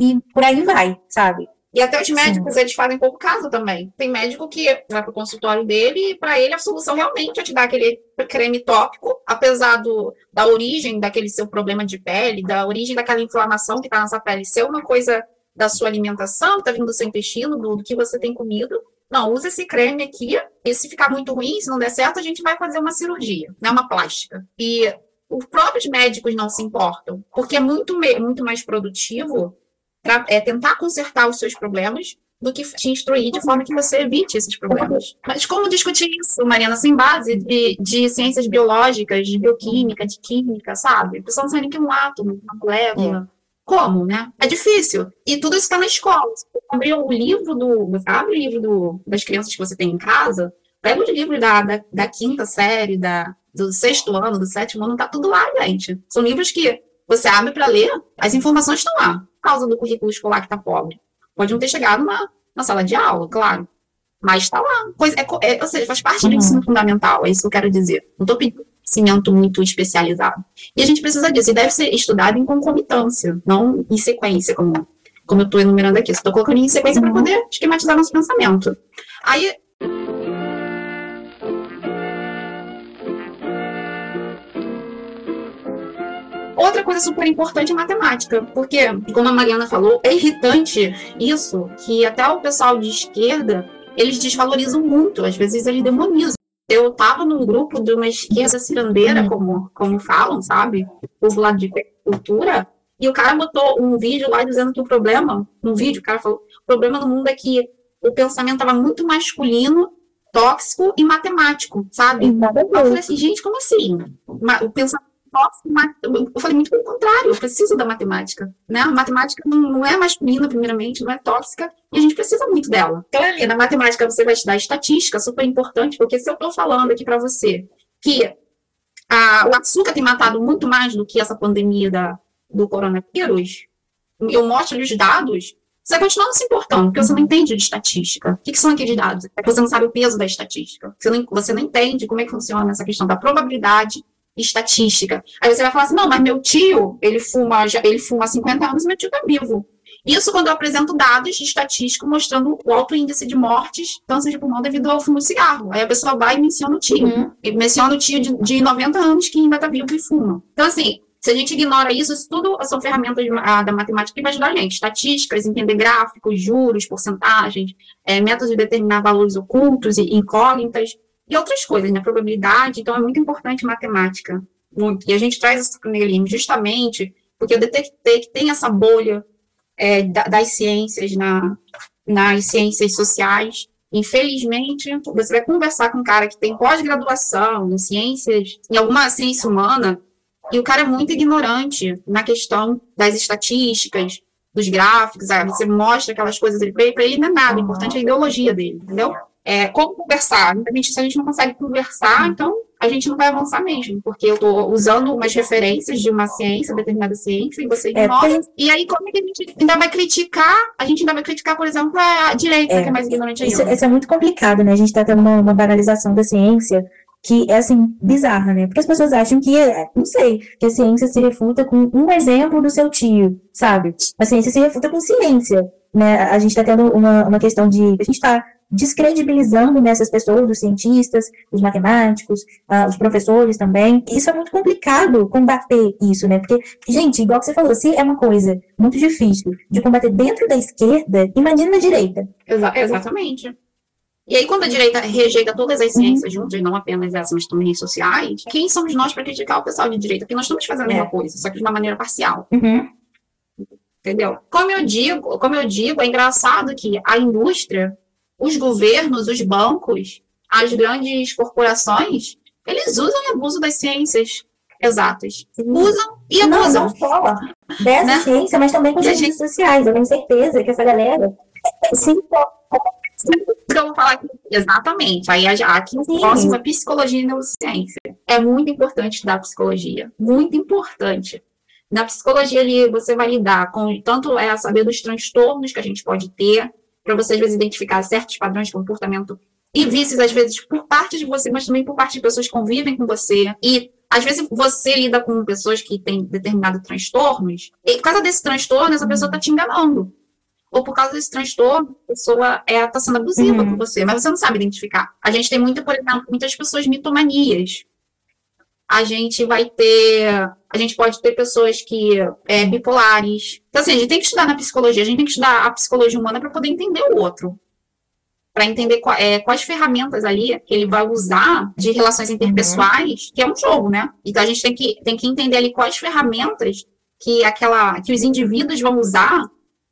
e por aí vai, sabe? E até os médicos, eles fazem pouco caso também. Tem médico que vai pro consultório dele e para ele a solução realmente é te dar aquele creme tópico, apesar do, da origem daquele seu problema de pele, da origem daquela inflamação que tá nessa pele ser uma coisa da sua alimentação, tá vindo do seu intestino, do, do que você tem comido. Não, usa esse creme aqui, e se ficar muito ruim, se não der certo, a gente vai fazer uma cirurgia, né, uma plástica. E os próprios médicos não se importam, porque é muito, muito mais produtivo tra- é, tentar consertar os seus problemas do que te instruir de forma que você evite esses problemas. Mas como discutir isso, Mariana, sem base de, de ciências biológicas, de bioquímica, de química, sabe? A pessoa não sabe nem que é um átomo, uma molécula. Como, né? É difícil. E tudo isso está na escola. Se você abrir o livro do. Você abre o livro do, das crianças que você tem em casa, pega os livros da, da, da quinta série, da, do sexto ano, do sétimo ano, tá tudo lá, gente. São livros que você abre para ler, as informações estão lá, por causa do currículo escolar que está pobre. Pode não ter chegado na, na sala de aula, claro. Mas está lá. Pois é, é, ou seja, faz parte do Uhum. ensino fundamental, é isso que eu quero dizer. Não estou pedindo conhecimento muito especializado. E a gente precisa disso, e deve ser estudado em concomitância, não em sequência, como, como eu estou enumerando aqui. Estou colocando em sequência para Uhum. poder esquematizar nosso pensamento. Aí, Outra coisa super importante é matemática, porque, como a Mariana falou, é irritante isso, que até o pessoal de esquerda, eles desvalorizam muito, às vezes eles demonizam. Eu tava num grupo de uma esquerda cirandeira, como, como falam, sabe? Povo lá de cultura, e o cara botou um vídeo lá dizendo que o problema, no vídeo, o cara falou, o problema do mundo é que o pensamento estava muito masculino, tóxico e matemático, sabe? Eu falei assim, gente, como assim? O pensamento eu falei muito pelo contrário, eu preciso da matemática, né? A matemática não, é masculina, primeiramente, não é tóxica, e a gente precisa muito dela. Então, ali, na matemática você vai estudar estatística, super importante, porque se eu estou falando aqui para você que a- o açúcar tem matado muito mais do que essa pandemia da, do coronavírus, eu mostro os dados, você vai continuar não se importando, porque você não entende de estatística. O que, que são aqueles dados? É que você não sabe o peso da estatística. Você não, você não entende como é que funciona essa questão da probabilidade estatística. Aí você vai falar assim, não, mas meu tio, ele fuma, já, ele fuma há 50 anos e meu tio tá vivo. Isso quando eu apresento dados estatísticos mostrando o alto índice de mortes, câncer de pulmão devido ao fumo de cigarro. Aí a pessoa vai e menciona o tio. Uhum. E menciona o tio de, de 90 anos que ainda tá vivo e fuma. Então, assim, se a gente ignora isso, isso tudo são ferramentas ah, da matemática que vai ajudar a gente. Estatísticas, entender gráficos, juros, porcentagens, é, métodos de determinar valores ocultos e incógnitas, e outras coisas, né? Probabilidade. Então, é muito importante matemática. Muito. E a gente traz o Nelim justamente porque eu detectei que tem essa bolha é, da- das ciências na, nas ciências sociais. Infelizmente, você vai conversar com um cara que tem pós-graduação em ciências, em alguma ciência humana, e o cara é muito ignorante na questão das estatísticas, dos gráficos, aí você mostra aquelas coisas ele, para ele não é nada, o importante é a ideologia dele, entendeu? É, como conversar? Exatamente, se a gente não consegue conversar, então a gente não vai avançar mesmo, porque eu estou usando umas referências de uma ciência, determinada ciência, e você É, ignora. tem- E aí, como é que a gente ainda vai criticar? A gente ainda vai criticar, por exemplo, a direita, É, que é mais ignorante Isso, ainda. isso é muito complicado, né? A gente está tendo uma, uma banalização da ciência que é, assim, bizarra, né? Porque as pessoas acham que, é, não sei, que a ciência se refuta com um exemplo do seu tio, sabe? A ciência se refuta com ciência, né? A gente está tendo uma, uma questão de... A gente está descredibilizando nessas pessoas, os cientistas, os matemáticos, uh, os professores também. Isso é muito complicado combater isso, né? Porque, gente, igual que você falou, se é uma coisa muito difícil de combater dentro da esquerda, imagina na direita. Exa exatamente. E aí, quando a direita rejeita todas as ciências uhum. juntas, não apenas essas, mas também sociais, quem somos nós para criticar o pessoal de direita? Porque nós estamos fazendo a mesma é. coisa, só que de uma maneira parcial. Uhum. Entendeu? Como eu digo, como eu digo, é engraçado que a indústria, os governos, os bancos, as grandes corporações, eles usam e abusam das ciências exatas. Usam e abusam. Não, não só dessa né? ciência, mas também com as ciências gente... sociais. Eu tenho certeza que essa galera se importa que eu vou falar aqui. Exatamente. Aí aqui o próximo é psicologia e neurociência. É muito importante estudar psicologia. Muito importante. Na psicologia ali, você vai lidar com tanto é saber dos transtornos que a gente pode ter, para você às vezes identificar certos padrões de comportamento e vícios, às vezes, por parte de você, mas também por parte de pessoas que convivem com você. E às vezes você lida com pessoas que têm determinados transtornos, e por causa desse transtorno, essa pessoa está te enganando ou por causa desse transtorno, a pessoa está é, tá sendo abusiva uhum. com você, mas você não sabe identificar. A gente tem muito, por exemplo, muitas pessoas mitomanias. A gente vai ter, a gente pode ter pessoas que é, bipolares. Então, assim, a gente tem que estudar na psicologia, a gente tem que estudar a psicologia humana para poder entender o outro. Para entender qual, é, quais ferramentas ali que ele vai usar de relações interpessoais, que é um jogo, né? Então a gente tem que, tem que entender ali quais ferramentas que aquela que os indivíduos vão usar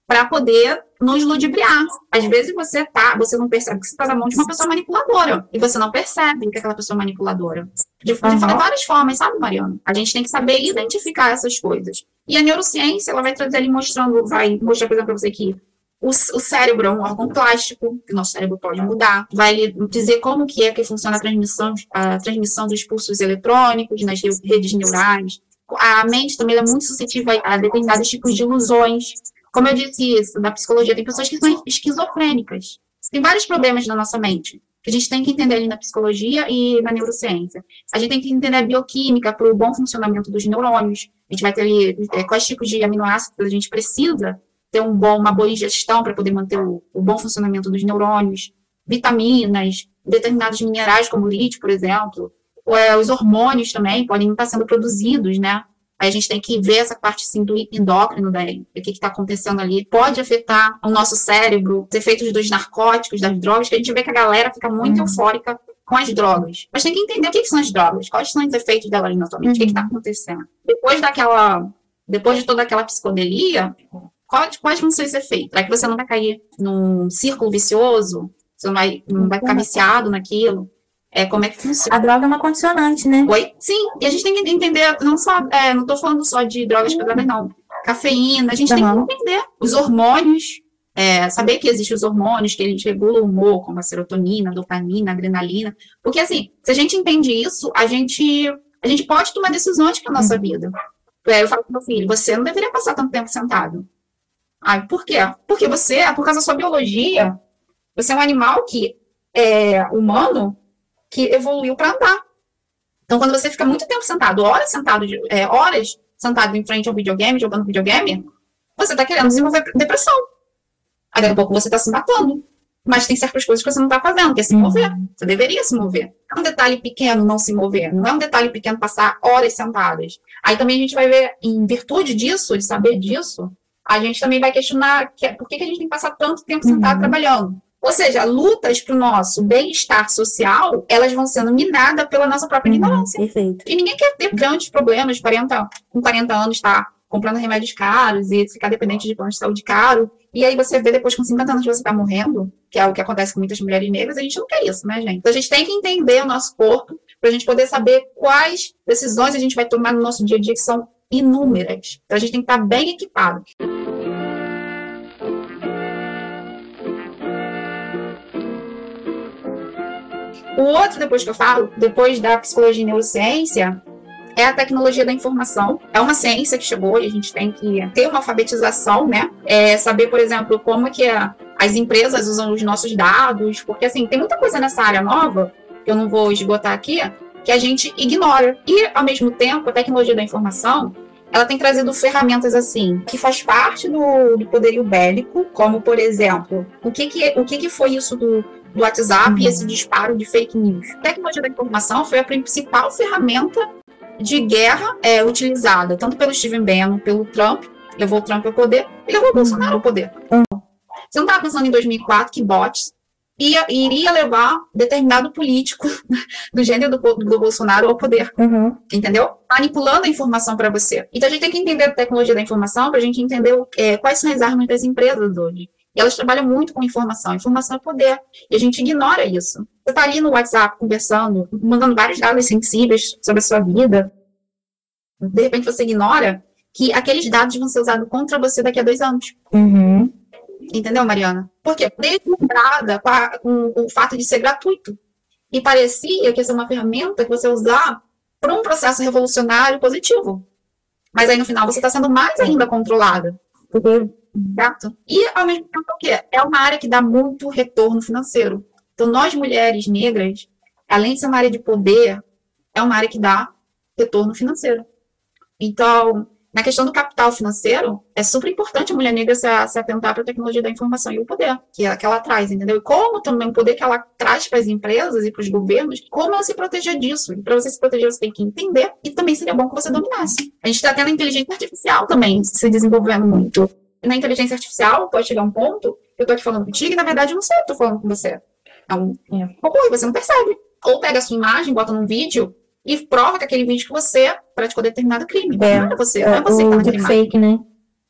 para poder nos ludibriar. Às vezes você tá, você não percebe que você está na mão de uma pessoa manipuladora e você não percebe que é aquela pessoa manipuladora. De, uhum. de várias formas, sabe, Mariana? A gente tem que saber identificar essas coisas. E a neurociência, ela vai trazer ali mostrando, vai mostrar, por exemplo, para você que o, o, cérebro é um órgão plástico, que nosso cérebro pode mudar. Vai dizer como que é que funciona a transmissão, a transmissão dos pulsos eletrônicos nas redes neurais. A mente também é muito suscetível a determinados tipos de ilusões. Como eu disse isso, da psicologia, tem pessoas que são esquizofrênicas. Tem vários problemas na nossa mente que a gente tem que entender ali na psicologia e na neurociência. A gente tem que entender a bioquímica para o bom funcionamento dos neurônios. A gente vai ter ali é, quais tipos de aminoácidos a gente precisa ter um bom, uma boa ingestão para poder manter o, o, bom funcionamento dos neurônios, vitaminas, determinados minerais como lítio, por exemplo, ou, é, os hormônios também podem estar sendo produzidos, né, Aí a gente tem que ver essa parte sim do endócrino daí, o que está acontecendo ali. Pode afetar o nosso cérebro, os efeitos dos narcóticos, das drogas, que a gente vê que a galera fica muito uhum. eufórica com as drogas. Mas tem que entender o que, que são as drogas, quais são os efeitos dela ali na sua mente, uhum. o que está acontecendo. Depois daquela, depois de toda aquela psicodelia, quais, quais vão ser os efeitos? Para que você não vai cair num círculo vicioso, você não vai, não vai ficar viciado naquilo. É, como é que funciona. A droga é uma condicionante, né? Oi? Sim, e a gente tem que entender, não só, é, não tô falando só de drogas pesadas, não. Cafeína, a gente uhum. tem que entender os hormônios, é, saber que existem os hormônios, que eles regulam o humor, como a serotonina, a dopamina, a adrenalina. Porque, assim, se a gente entende isso, a gente, a gente pode tomar decisões para a nossa uhum. vida. É, eu falo para meu filho, você não deveria passar tanto tempo sentado. Ai, por quê? Porque você, por causa da sua biologia, você é um animal que é humano, que evoluiu para andar. Então, quando você fica muito tempo sentado, horas sentado, é, horas sentado em frente ao videogame, jogando videogame, você está querendo desenvolver depressão. Aí, daqui a pouco, você está se matando. Mas tem certas coisas que você não está fazendo, que é se mover. Você deveria se mover. É um detalhe pequeno não se mover. Não é um detalhe pequeno passar horas sentadas. Aí também a gente vai ver, em virtude disso, de saber disso, a gente também vai questionar que, por que, que a gente tem que passar tanto tempo sentado uhum. trabalhando. Ou seja, lutas para o nosso bem-estar social, elas vão sendo minadas pela nossa própria uhum, ignorância. Perfeito. E ninguém quer ter grandes problemas, 40, com 40 anos estar tá comprando remédios caros e ficar dependente de plano de saúde caro. E aí você vê depois com 50 anos que você está morrendo, que é o que acontece com muitas mulheres negras, a gente não quer isso, né, gente? Então a gente tem que entender o nosso corpo para a gente poder saber quais decisões a gente vai tomar no nosso dia a dia, que são inúmeras. Então a gente tem que estar tá bem equipado. O outro, depois que eu falo, depois da psicologia e neurociência, é a tecnologia da informação. É uma ciência que chegou e a gente tem que ter uma alfabetização, né? É saber, por exemplo, como que a, as empresas usam os nossos dados, porque assim, tem muita coisa nessa área nova, que eu não vou esgotar aqui, que a gente ignora. E, ao mesmo tempo, a tecnologia da informação, ela tem trazido ferramentas assim, que faz parte do, do poderio bélico, como, por exemplo, o que, que, o que, que foi isso do, do WhatsApp uhum. e esse disparo de fake news? A tecnologia da informação foi a principal ferramenta de guerra é, utilizada, tanto pelo Steven Bannon, pelo Trump, levou o Trump ao poder, e levou o Bolsonaro ao poder. Uhum. Você não estava pensando em 2004 que bots ia, iria levar determinado político do gênero do, do Bolsonaro ao poder. Uhum. Entendeu? Manipulando a informação para você. Então a gente tem que entender a tecnologia da informação para a gente entender é, quais são as armas das empresas hoje. E elas trabalham muito com informação. Informação é poder. E a gente ignora isso. Você está ali no WhatsApp conversando, mandando vários dados sensíveis sobre a sua vida. De repente você ignora que aqueles dados vão ser usados contra você daqui a dois anos. Uhum. Entendeu, Mariana? Porque deslumbrada com, a, com, o fato de ser gratuito. E parecia que ia ser uma ferramenta que você usar para um processo revolucionário positivo. Mas aí no final você está sendo mais ainda controlada. Porque, certo? E ao mesmo tempo o quê? É uma área que dá muito retorno financeiro. Então, nós mulheres negras, além de ser uma área de poder, é uma área que dá retorno financeiro. Então, na questão do capital financeiro, é super importante a mulher negra se, se atentar para a tecnologia da informação e o poder que ela, que ela traz, entendeu? E como também o poder que ela traz para as empresas e para os governos, como ela se proteger disso. E para você se proteger, você tem que entender, e também seria bom que você dominasse. A gente está tendo a inteligência artificial também se desenvolvendo muito. E na inteligência artificial, pode chegar um ponto, eu estou aqui falando contigo, e na verdade eu não sei o que eu estou falando com você. É um e você não percebe. Ou pega a sua imagem, bota num vídeo, e prova que aquele vídeo que você praticou determinado crime. É, não é você, não é, é você o que tá deepfake, né?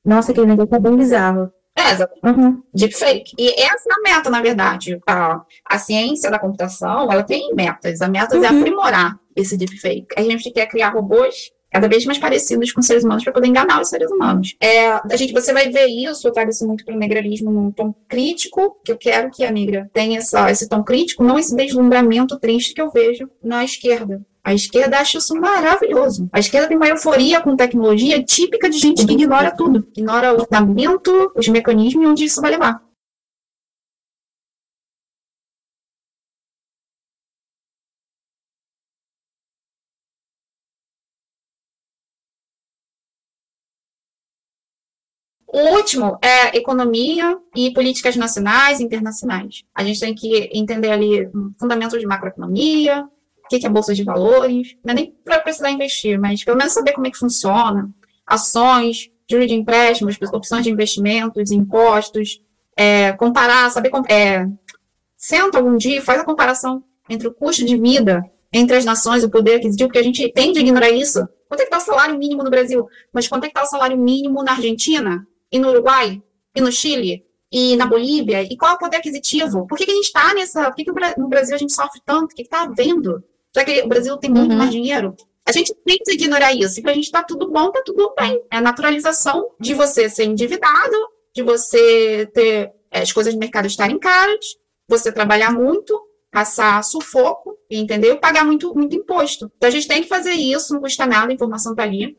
Nossa, aquele negócio é bem bizarro. É, exatamente. Uhum. Deepfake. E essa é a meta, na verdade. A, a ciência da computação, ela tem metas. A meta uhum. é aprimorar esse deepfake. A gente quer criar robôs cada vez mais parecidos com seres humanos para poder enganar os seres humanos. É, a gente, você vai ver isso, eu trago isso muito para o negralismo num tom crítico, que eu quero que a negra tenha essa, esse tom crítico, não esse deslumbramento triste que eu vejo na esquerda. A esquerda acha isso maravilhoso. A esquerda tem uma euforia com tecnologia típica de gente que ignora tudo. Ignora o fundamento, os mecanismos e onde isso vai levar. O último é economia e políticas nacionais e internacionais. A gente tem que entender ali fundamentos de macroeconomia, o que é bolsa de valores, não é nem para precisar investir, mas pelo menos saber como é que funciona, ações, juros de empréstimos, opções de investimentos, impostos, é, comparar, saber, é, senta algum dia e faz a comparação entre o custo de vida entre as nações, o poder aquisitivo, porque a gente tende a ignorar isso. Quanto é que está o salário mínimo no Brasil? Mas quanto é que está o salário mínimo na Argentina? e no Uruguai, e no Chile, e na Bolívia? E qual é o poder aquisitivo? Por que, que a gente está nessa. Por que, que no Brasil a gente sofre tanto? O que está havendo? Já que o Brasil tem muito uhum. mais dinheiro. A gente tem que ignorar isso. E para a gente está tudo bom, está tudo bem. É a naturalização de você ser endividado, de você ter é, as coisas do mercado estarem caras, você trabalhar muito, passar sufoco, entendeu? Pagar muito, muito imposto. Então a gente tem que fazer isso, não custa nada, a informação está ali.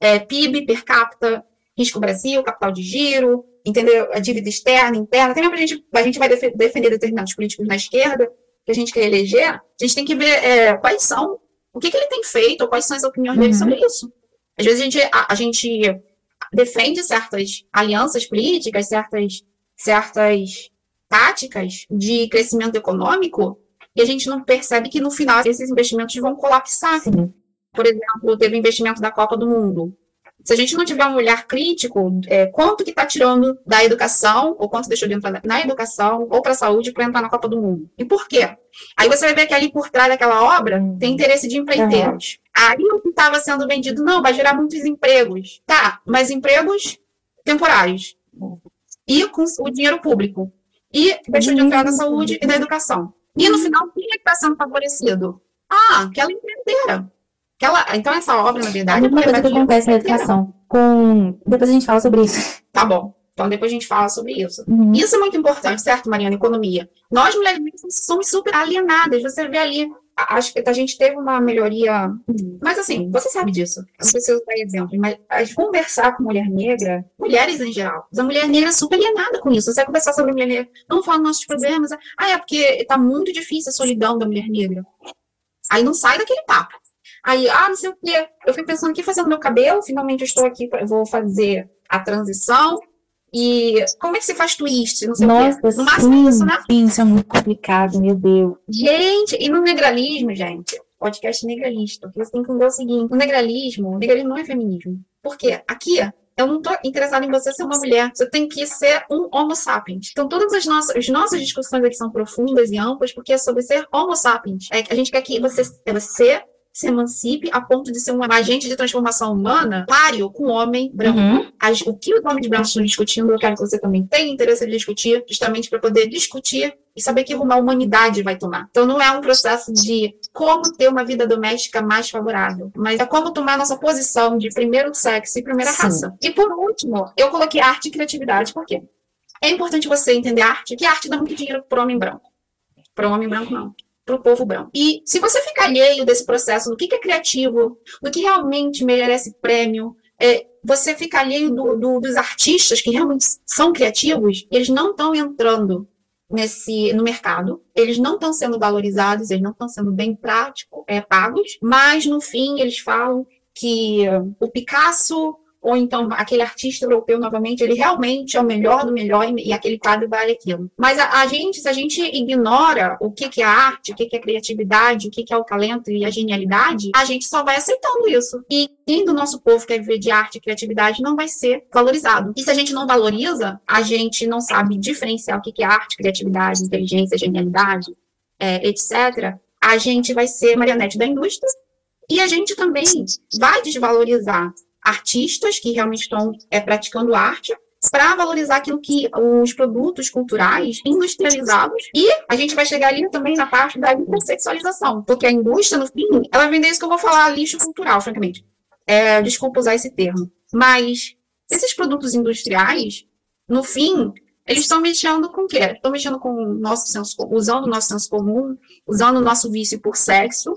É, PIB per capita, risco Brasil, capital de giro, entendeu? A dívida externa, interna. Também a gente, a gente vai defender determinados políticos na esquerda, que a gente quer eleger, a gente tem que ver é, quais são, o que, que ele tem feito, ou quais são as opiniões dele uhum. sobre isso. Às vezes a gente, a, a, gente defende certas alianças políticas, certas, certas táticas de crescimento econômico, e a gente não percebe que no final esses investimentos vão colapsar. Sim. Por exemplo, teve investimento da Copa do Mundo se a gente não tiver um olhar crítico, é, quanto que está tirando da educação, ou quanto deixou de entrar na educação, ou para a saúde, para entrar na Copa do Mundo. E por quê? Aí você vai ver que ali por trás daquela obra tem interesse de empreiteiros. Uhum. Aí o que estava sendo vendido, não, vai gerar muitos empregos. Tá, mas empregos temporários. E com o dinheiro público. E deixou de entrar na saúde e na educação. E no final, quem é que está sendo favorecido? Ah, aquela empreiteira. Aquela, então, essa obra, na verdade. É uma coisa que acontece na educação. Com... Depois a gente fala sobre isso. Tá bom. Então, depois a gente fala sobre isso. Uhum. Isso é muito importante, certo, Mariana? Economia. Nós, mulheres, somos super alienadas. Você vê ali. Acho que a gente teve uma melhoria. Mas, assim, você sabe disso. Eu preciso dar exemplo. Mas conversar com mulher negra, mulheres em geral, a mulher negra é super alienada com isso. Você vai conversar sobre mulher negra, não fala nossos problemas. Ah, é porque tá muito difícil a solidão da mulher negra. Aí não sai daquele papo. Aí, ah, não sei o quê. Eu fui pensando aqui fazendo meu cabelo, finalmente eu estou aqui, eu vou fazer a transição. E como é que você faz twist? Não sei Nossa, o quê. No máximo isso, né? sim, isso é muito complicado, meu Deus. Gente, e no negralismo, gente, podcast negralista, você tem que entender o seguinte: o negralismo, o negralismo não é feminismo. Por quê? Aqui, eu não tô interessada em você ser uma mulher. Você tem que ser um homo sapiens. Então, todas as nossas, as nossas discussões aqui são profundas e amplas, porque é sobre ser homo sapiens. É, a gente quer que você, você se emancipe a ponto de ser um agente de transformação humana páreo com o homem branco. Uhum. As- o que os homens brancos estão discutindo, eu quero que você também tenha interesse em discutir, justamente para poder discutir e saber que rumo a humanidade vai tomar. Então, não é um processo de como ter uma vida doméstica mais favorável, mas é como tomar nossa posição de primeiro sexo e primeira Sim. raça. E por último, eu coloquei arte e criatividade, por quê? É importante você entender arte, que a arte dá muito dinheiro para o homem branco. Para o homem branco, não. Para o povo branco. E se você ficar alheio desse processo, do que, que é criativo, do que realmente merece prêmio, é, você fica alheio do- do- dos artistas que realmente são criativos, eles não estão entrando nesse no mercado, eles não estão sendo valorizados, eles não estão sendo bem prático, é, pagos, mas no fim eles falam que o Picasso ou então aquele artista europeu novamente, ele realmente é o melhor do melhor e, aquele quadro vale aquilo. Mas a, a gente, se a gente ignora o que, que é a arte, o que, que é criatividade, o que, que é o talento e a genialidade, a gente só vai aceitando isso. E quem do nosso povo quer viver de arte e criatividade não vai ser valorizado. E se a gente não valoriza, a gente não sabe diferenciar o que, que é arte, criatividade, inteligência, genialidade, é, etc., a gente vai ser marionete da indústria e a gente também vai desvalorizar artistas que realmente estão é, praticando arte para valorizar aquilo que os produtos culturais industrializados e a gente vai chegar ali também na parte da hipersexualização, porque a indústria no fim, ela vende isso que eu vou falar lixo cultural, francamente. É, desculpa usar esse termo, mas esses produtos industriais, no fim, eles estão mexendo com o quê? Estão mexendo com o nosso senso, usando o nosso senso comum, usando o nosso vício por sexo,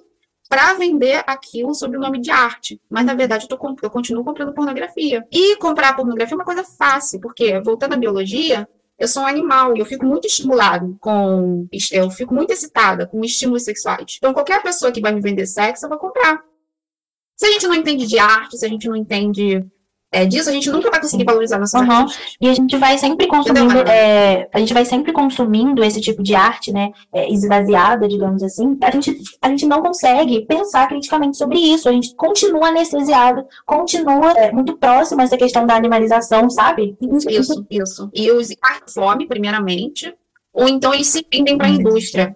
para vender aquilo sob o nome de arte. Mas, na verdade, eu, tô, eu continuo comprando pornografia. E comprar pornografia é uma coisa fácil, porque, voltando à biologia, eu sou um animal e eu fico muito estimulado com. Eu fico muito excitada com estímulos sexuais. Então, qualquer pessoa que vai me vender sexo, eu vou comprar. Se a gente não entende de arte, se a gente não entende é, disso, a gente nunca vai conseguir valorizar nossos Uhum. artistas. E a gente vai sempre consumindo, é, a gente vai sempre consumindo esse tipo de arte, né, é, esvaziada, digamos assim. A gente, a gente não consegue pensar criticamente sobre isso. A gente continua anestesiado, continua é, muito próximo a essa questão da animalização, sabe? Isso, isso. E os fome, primeiramente, ou então eles se vendem para a indústria.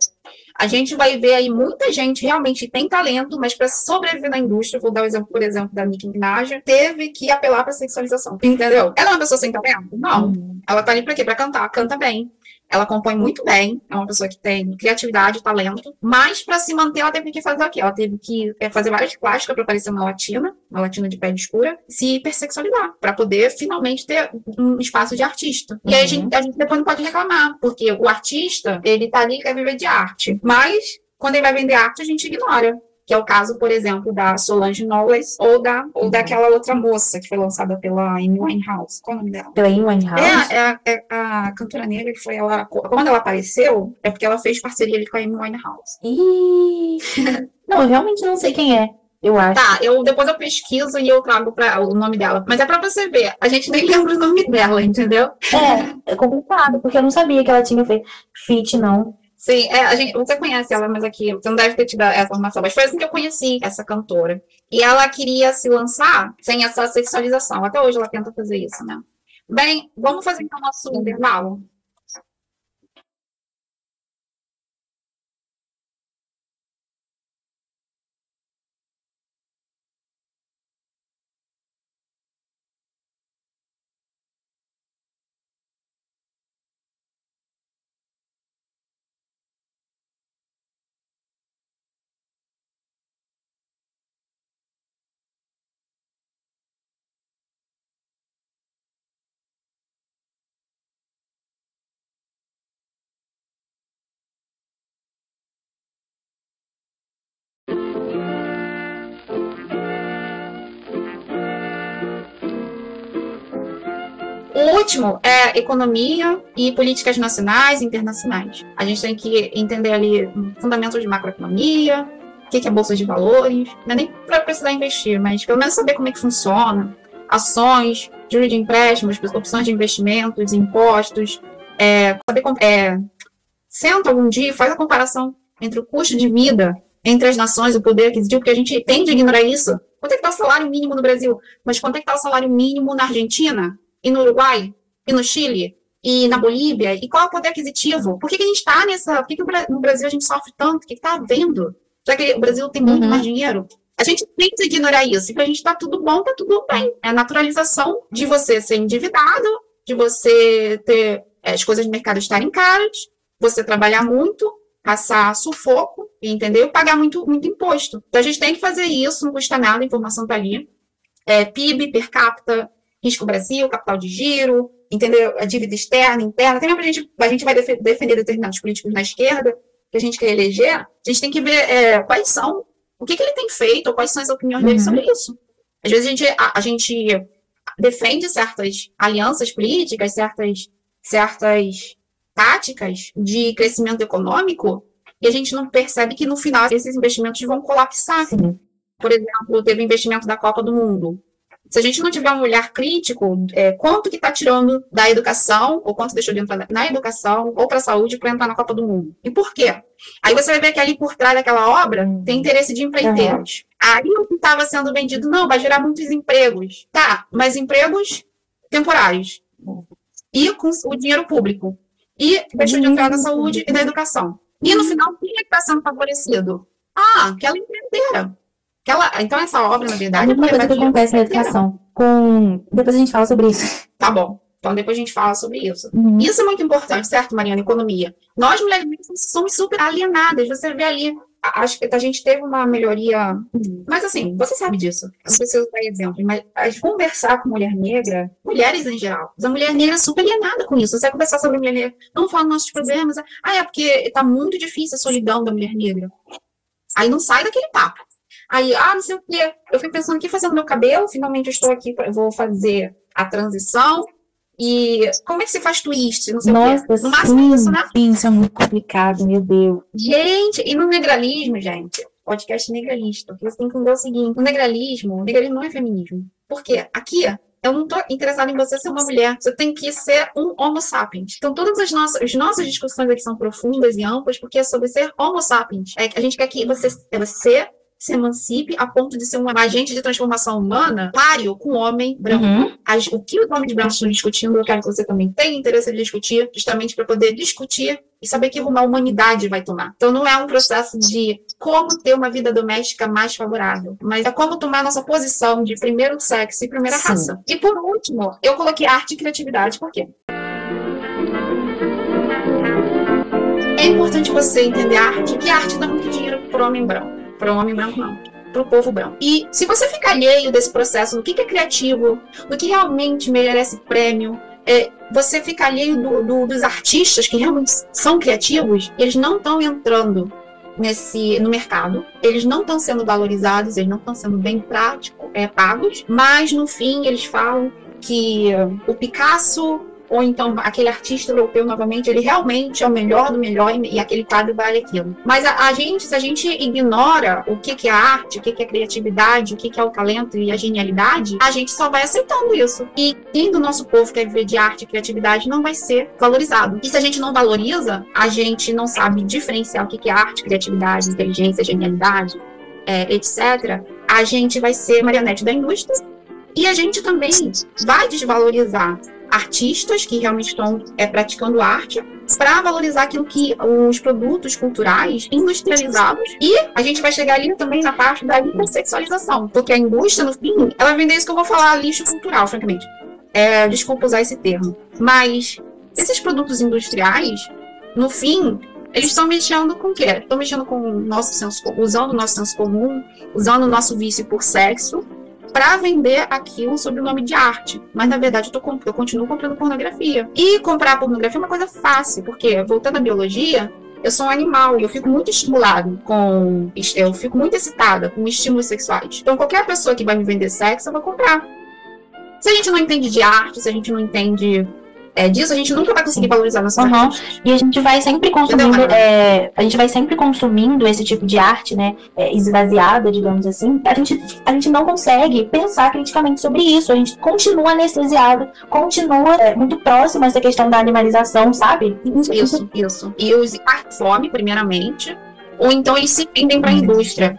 A gente vai ver aí muita gente realmente tem talento, mas para sobreviver na indústria, vou dar o exemplo, por exemplo, da Nicki Minaj, teve que apelar para sexualização. Entendeu? Ela é uma pessoa sem talento? Não. Ela tá ali para quê? Para cantar. Canta bem. Ela compõe muito bem, é uma pessoa que tem criatividade, talento, mas para se manter ela teve que fazer o quê? Ela teve que é, fazer várias plásticas para parecer uma latina, uma latina de pele escura, se hipersexualizar, para poder finalmente ter um espaço de artista. E aí a Uhum. gente, a gente depois não pode reclamar, porque o artista, ele tá ali e quer viver de arte, mas quando ele vai vender arte, a gente ignora. Que é o caso, por exemplo, da Solange Knowles ou, da, ou daquela outra moça que foi lançada pela Amy Winehouse. Qual é o nome dela? Pela Amy Winehouse. É, é, a- é a cantora negra que foi ela. Quando ela apareceu, é porque ela fez parceria ali com a Amy Winehouse. Ih, não, eu realmente não sei quem é. Eu acho. Tá, eu, depois eu pesquiso e eu trago pra, o nome dela. Mas é pra você ver, a gente nem lembra o nome dela, entendeu? É, é complicado, porque eu não sabia que ela tinha feito feat, não. Sim, é, a gente, você conhece ela, mas aqui, você não deve ter tido essa informação, mas foi assim que eu conheci essa cantora. E ela queria se lançar sem essa sexualização. Até hoje ela tenta fazer isso, né? Bem, vamos fazer então nosso intervalo? O último é economia e políticas nacionais e internacionais. A gente tem que entender ali fundamentos de macroeconomia, que é bolsa de valores, não é nem para precisar investir, mas pelo menos saber como é que funciona, ações, juros de empréstimos, opções de investimentos, impostos, é, saber é, senta algum dia e faz a comparação entre o custo de vida entre as nações, o poder aquisitivo, porque a gente tende a ignorar isso. Quanto é que está o salário mínimo no Brasil? Mas quanto é que está o salário mínimo na Argentina? E no Uruguai? E no Chile? E na Bolívia? E qual é o poder aquisitivo? Por que, que a gente está nessa... Por que, que no Brasil a gente sofre tanto? O que está havendo? Já que o Brasil tem muito uhum. mais dinheiro. A gente tem que ignorar isso. E para a gente está tudo bom, está tudo bem. É a naturalização de você ser endividado, de você ter é, as coisas do mercado estarem caras, você trabalhar muito, passar sufoco, entendeu? Pagar muito, muito imposto. Então a gente tem que fazer isso, não custa nada, a informação está ali. É, PIB per capita, risco Brasil, capital de giro, entendeu? A dívida externa, interna. Também a gente, a gente vai defender determinados políticos na esquerda, que a gente quer eleger, a gente tem que ver é, quais são, o que, que ele tem feito, ou quais são as opiniões uhum. dele sobre isso. Às vezes a gente, a, a gente defende certas alianças políticas, certas, certas táticas de crescimento econômico, e a gente não percebe que no final esses investimentos vão colapsar. Sim. Por exemplo, teve investimento da Copa do Mundo. Se a gente não tiver um olhar crítico, é, quanto que está tirando da educação, ou quanto deixou de entrar na educação, ou para a saúde, para entrar na Copa do Mundo. E por quê? Aí você vai ver que ali por trás daquela obra tem interesse de empreiteiros. Uhum. Aí o que estava sendo vendido, não, vai gerar muitos empregos. Tá, mas empregos temporários. E com o dinheiro público. E deixou de entrar na saúde e na educação. E no final, quem é que está sendo favorecido? Ah, aquela empreiteira. Aquela, então, essa obra, na verdade. É uma coisa que acontece na educação. Com... Depois a gente fala sobre isso. Tá bom. Então, depois a gente fala sobre isso. Uhum. Isso é muito importante, certo, Mariana? Economia. Nós, mulheres, somos super alienadas. Você vê ali acho que a gente teve uma melhoria. Mas assim, você sabe disso. Eu não preciso dar exemplo, mas conversar com mulher negra, mulheres em geral, a mulher negra é super alienada com isso. Você vai conversar sobre mulher negra, não fala nossos problemas. Ah, é porque tá muito difícil a solidão da mulher negra. Aí não sai daquele papo. Aí, ah, não sei o quê. Eu fui pensando aqui fazendo meu cabelo, finalmente eu estou aqui, vou fazer a transição. E como é que você faz twist? Não sei Nossa, o quê. No máximo sim, isso, né? Sim, isso é muito complicado, meu Deus. Gente, e no negralismo, gente, podcast negralista, porque você tem que entender o seguinte: o negralismo, o negralismo não é feminismo. Por quê? Aqui, eu não estou interessada em você ser uma mulher. Você tem que ser um homo sapiens. Então, todas as nossas, as nossas discussões aqui são profundas e amplas, porque é sobre ser homo sapiens. É, a gente quer que você, você se emancipe a ponto de ser um agente de transformação humana páreo com o homem branco. Uhum. As, o que os homens brancos estão discutindo, eu quero que você também tenha interesse em discutir, justamente para poder discutir e saber que rumo a humanidade vai tomar. Então, não é um processo de como ter uma vida doméstica mais favorável, mas é como tomar nossa posição de primeiro sexo e primeira Sim. raça. E por último, eu coloquei arte e criatividade, por quê? É importante você entender a arte, que a arte dá muito dinheiro para o homem branco para o homem branco não, para o povo branco. E se você ficar alheio desse processo, do que, que é criativo, do que realmente merece prêmio, é, você fica alheio do, do, dos artistas que realmente são criativos, eles não estão entrando nesse no mercado, eles não estão sendo valorizados, eles não estão sendo bem práticos, é, pagos, mas no fim eles falam que o Picasso ou então aquele artista europeu novamente, ele realmente é o melhor do melhor e, aquele quadro vale aquilo. Mas a, a, gente, se a gente ignora o que, que é arte, o que, que é criatividade, o que, que é o talento e a genialidade, a gente só vai aceitando isso. E quem do nosso povo quer viver de arte e criatividade não vai ser valorizado. E se a gente não valoriza, a gente não sabe diferenciar o que, que é arte, criatividade, inteligência, genialidade, é, etc., a gente vai ser marionete da indústria e a gente também vai desvalorizar artistas que realmente estão é, praticando arte para valorizar aquilo que os produtos culturais industrializados e a gente vai chegar ali também na parte da hipersexualização, porque a indústria no fim ela vende isso que eu vou falar lixo cultural, francamente. É, desculpa usar esse termo, mas esses produtos industriais no fim eles estão mexendo com o quê? Estão mexendo com o nosso senso, usando o nosso senso comum, usando o nosso vício por sexo para vender aquilo sob o nome de arte. Mas na verdade eu, tô, eu continuo comprando pornografia. E comprar pornografia é uma coisa fácil, porque voltando à biologia, eu sou um animal e eu fico muito estimulado com. Eu fico muito excitada com estímulos sexuais. Então, qualquer pessoa que vai me vender sexo, eu vou comprar. Se a gente não entende de arte, se a gente não entende é, disso, a gente nunca vai conseguir valorizar nossas Uhum. artistas. E a gente vai sempre consumindo, é, a gente vai sempre consumindo esse tipo de arte, né, é, esvaziada, digamos assim. A gente, a gente não consegue pensar criticamente sobre isso. A gente continua anestesiado, continua é, muito próximo a essa questão da animalização, sabe? Isso, isso. E os passam fome, primeiramente, ou então eles se vendem para a indústria.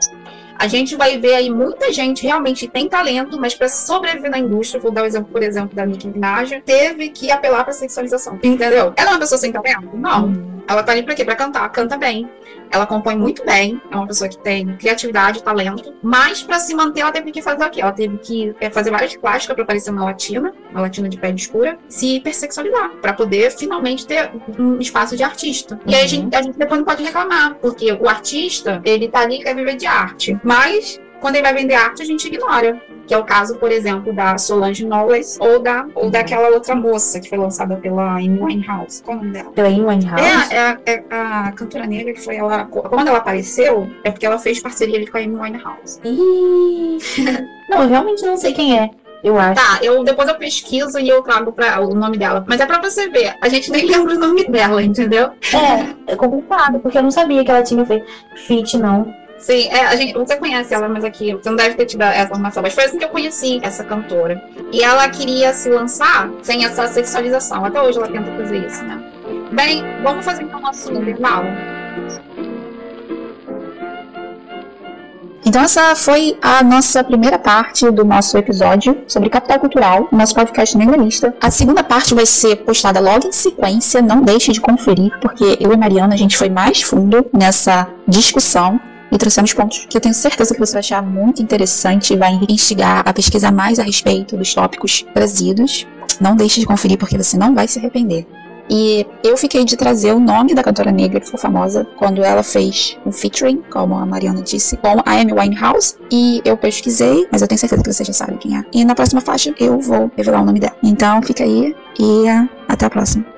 A gente vai ver aí muita gente realmente tem talento, mas para sobreviver na indústria, vou dar o exemplo, por exemplo, da Nicki Minaj, teve que apelar para sexualização. Entendeu? Ela é uma pessoa sem talento? Não. Ela tá ali pra quê? Pra cantar. Canta bem. Ela compõe muito bem. É uma pessoa que tem criatividade, talento. Mas pra se manter, ela teve que fazer o quê? Ela teve que é, fazer várias plásticas pra parecer uma latina, uma latina de pele escura, se hipersexualizar, pra poder finalmente ter um espaço de artista. E aí a Uhum. gente, a gente depois não pode reclamar, porque o artista, ele tá ali e quer viver de arte. Mas quando ele vai vender arte, a gente ignora. Que é o caso, por exemplo, da Solange Knowles ou, da, ou daquela outra moça que foi lançada pela Amy Winehouse. Qual é o nome dela? Pela Amy Winehouse. É, é, a- é a cantora negra que foi ela. Quando ela apareceu, é porque ela fez parceria ali com a Amy Winehouse. Ih, não, eu realmente não sei quem é. Eu acho. Tá, eu, depois eu pesquiso e eu trago pra, o nome dela. Mas é pra você ver, a gente nem lembra o nome dela, entendeu? É, é complicado, porque eu não sabia que ela tinha feito feat, não. Sim, é, a gente, você conhece ela, mas aqui, você não deve ter tido essa informação, mas foi assim que eu conheci essa cantora. E ela queria se lançar sem essa sexualização. Até hoje ela tenta fazer isso, né? Bem, vamos fazer então nosso intervalo. Então essa foi a nossa primeira parte do nosso episódio sobre capital cultural, nosso podcast negralista. A segunda parte vai ser postada logo em sequência, não deixe de conferir, porque eu e Mariana a gente foi mais fundo nessa discussão e trouxemos pontos que eu tenho certeza que você vai achar muito interessante e vai instigar a pesquisar mais a respeito dos tópicos trazidos. Não deixe de conferir porque você não vai se arrepender. E eu fiquei de trazer o nome da cantora negra que ficou famosa quando ela fez um featuring, como a Mariana disse, com a Amy Winehouse. E eu pesquisei, mas eu tenho certeza que vocês já sabem quem é. E na próxima faixa eu vou revelar o nome dela. Então fica aí e ah, até a próxima.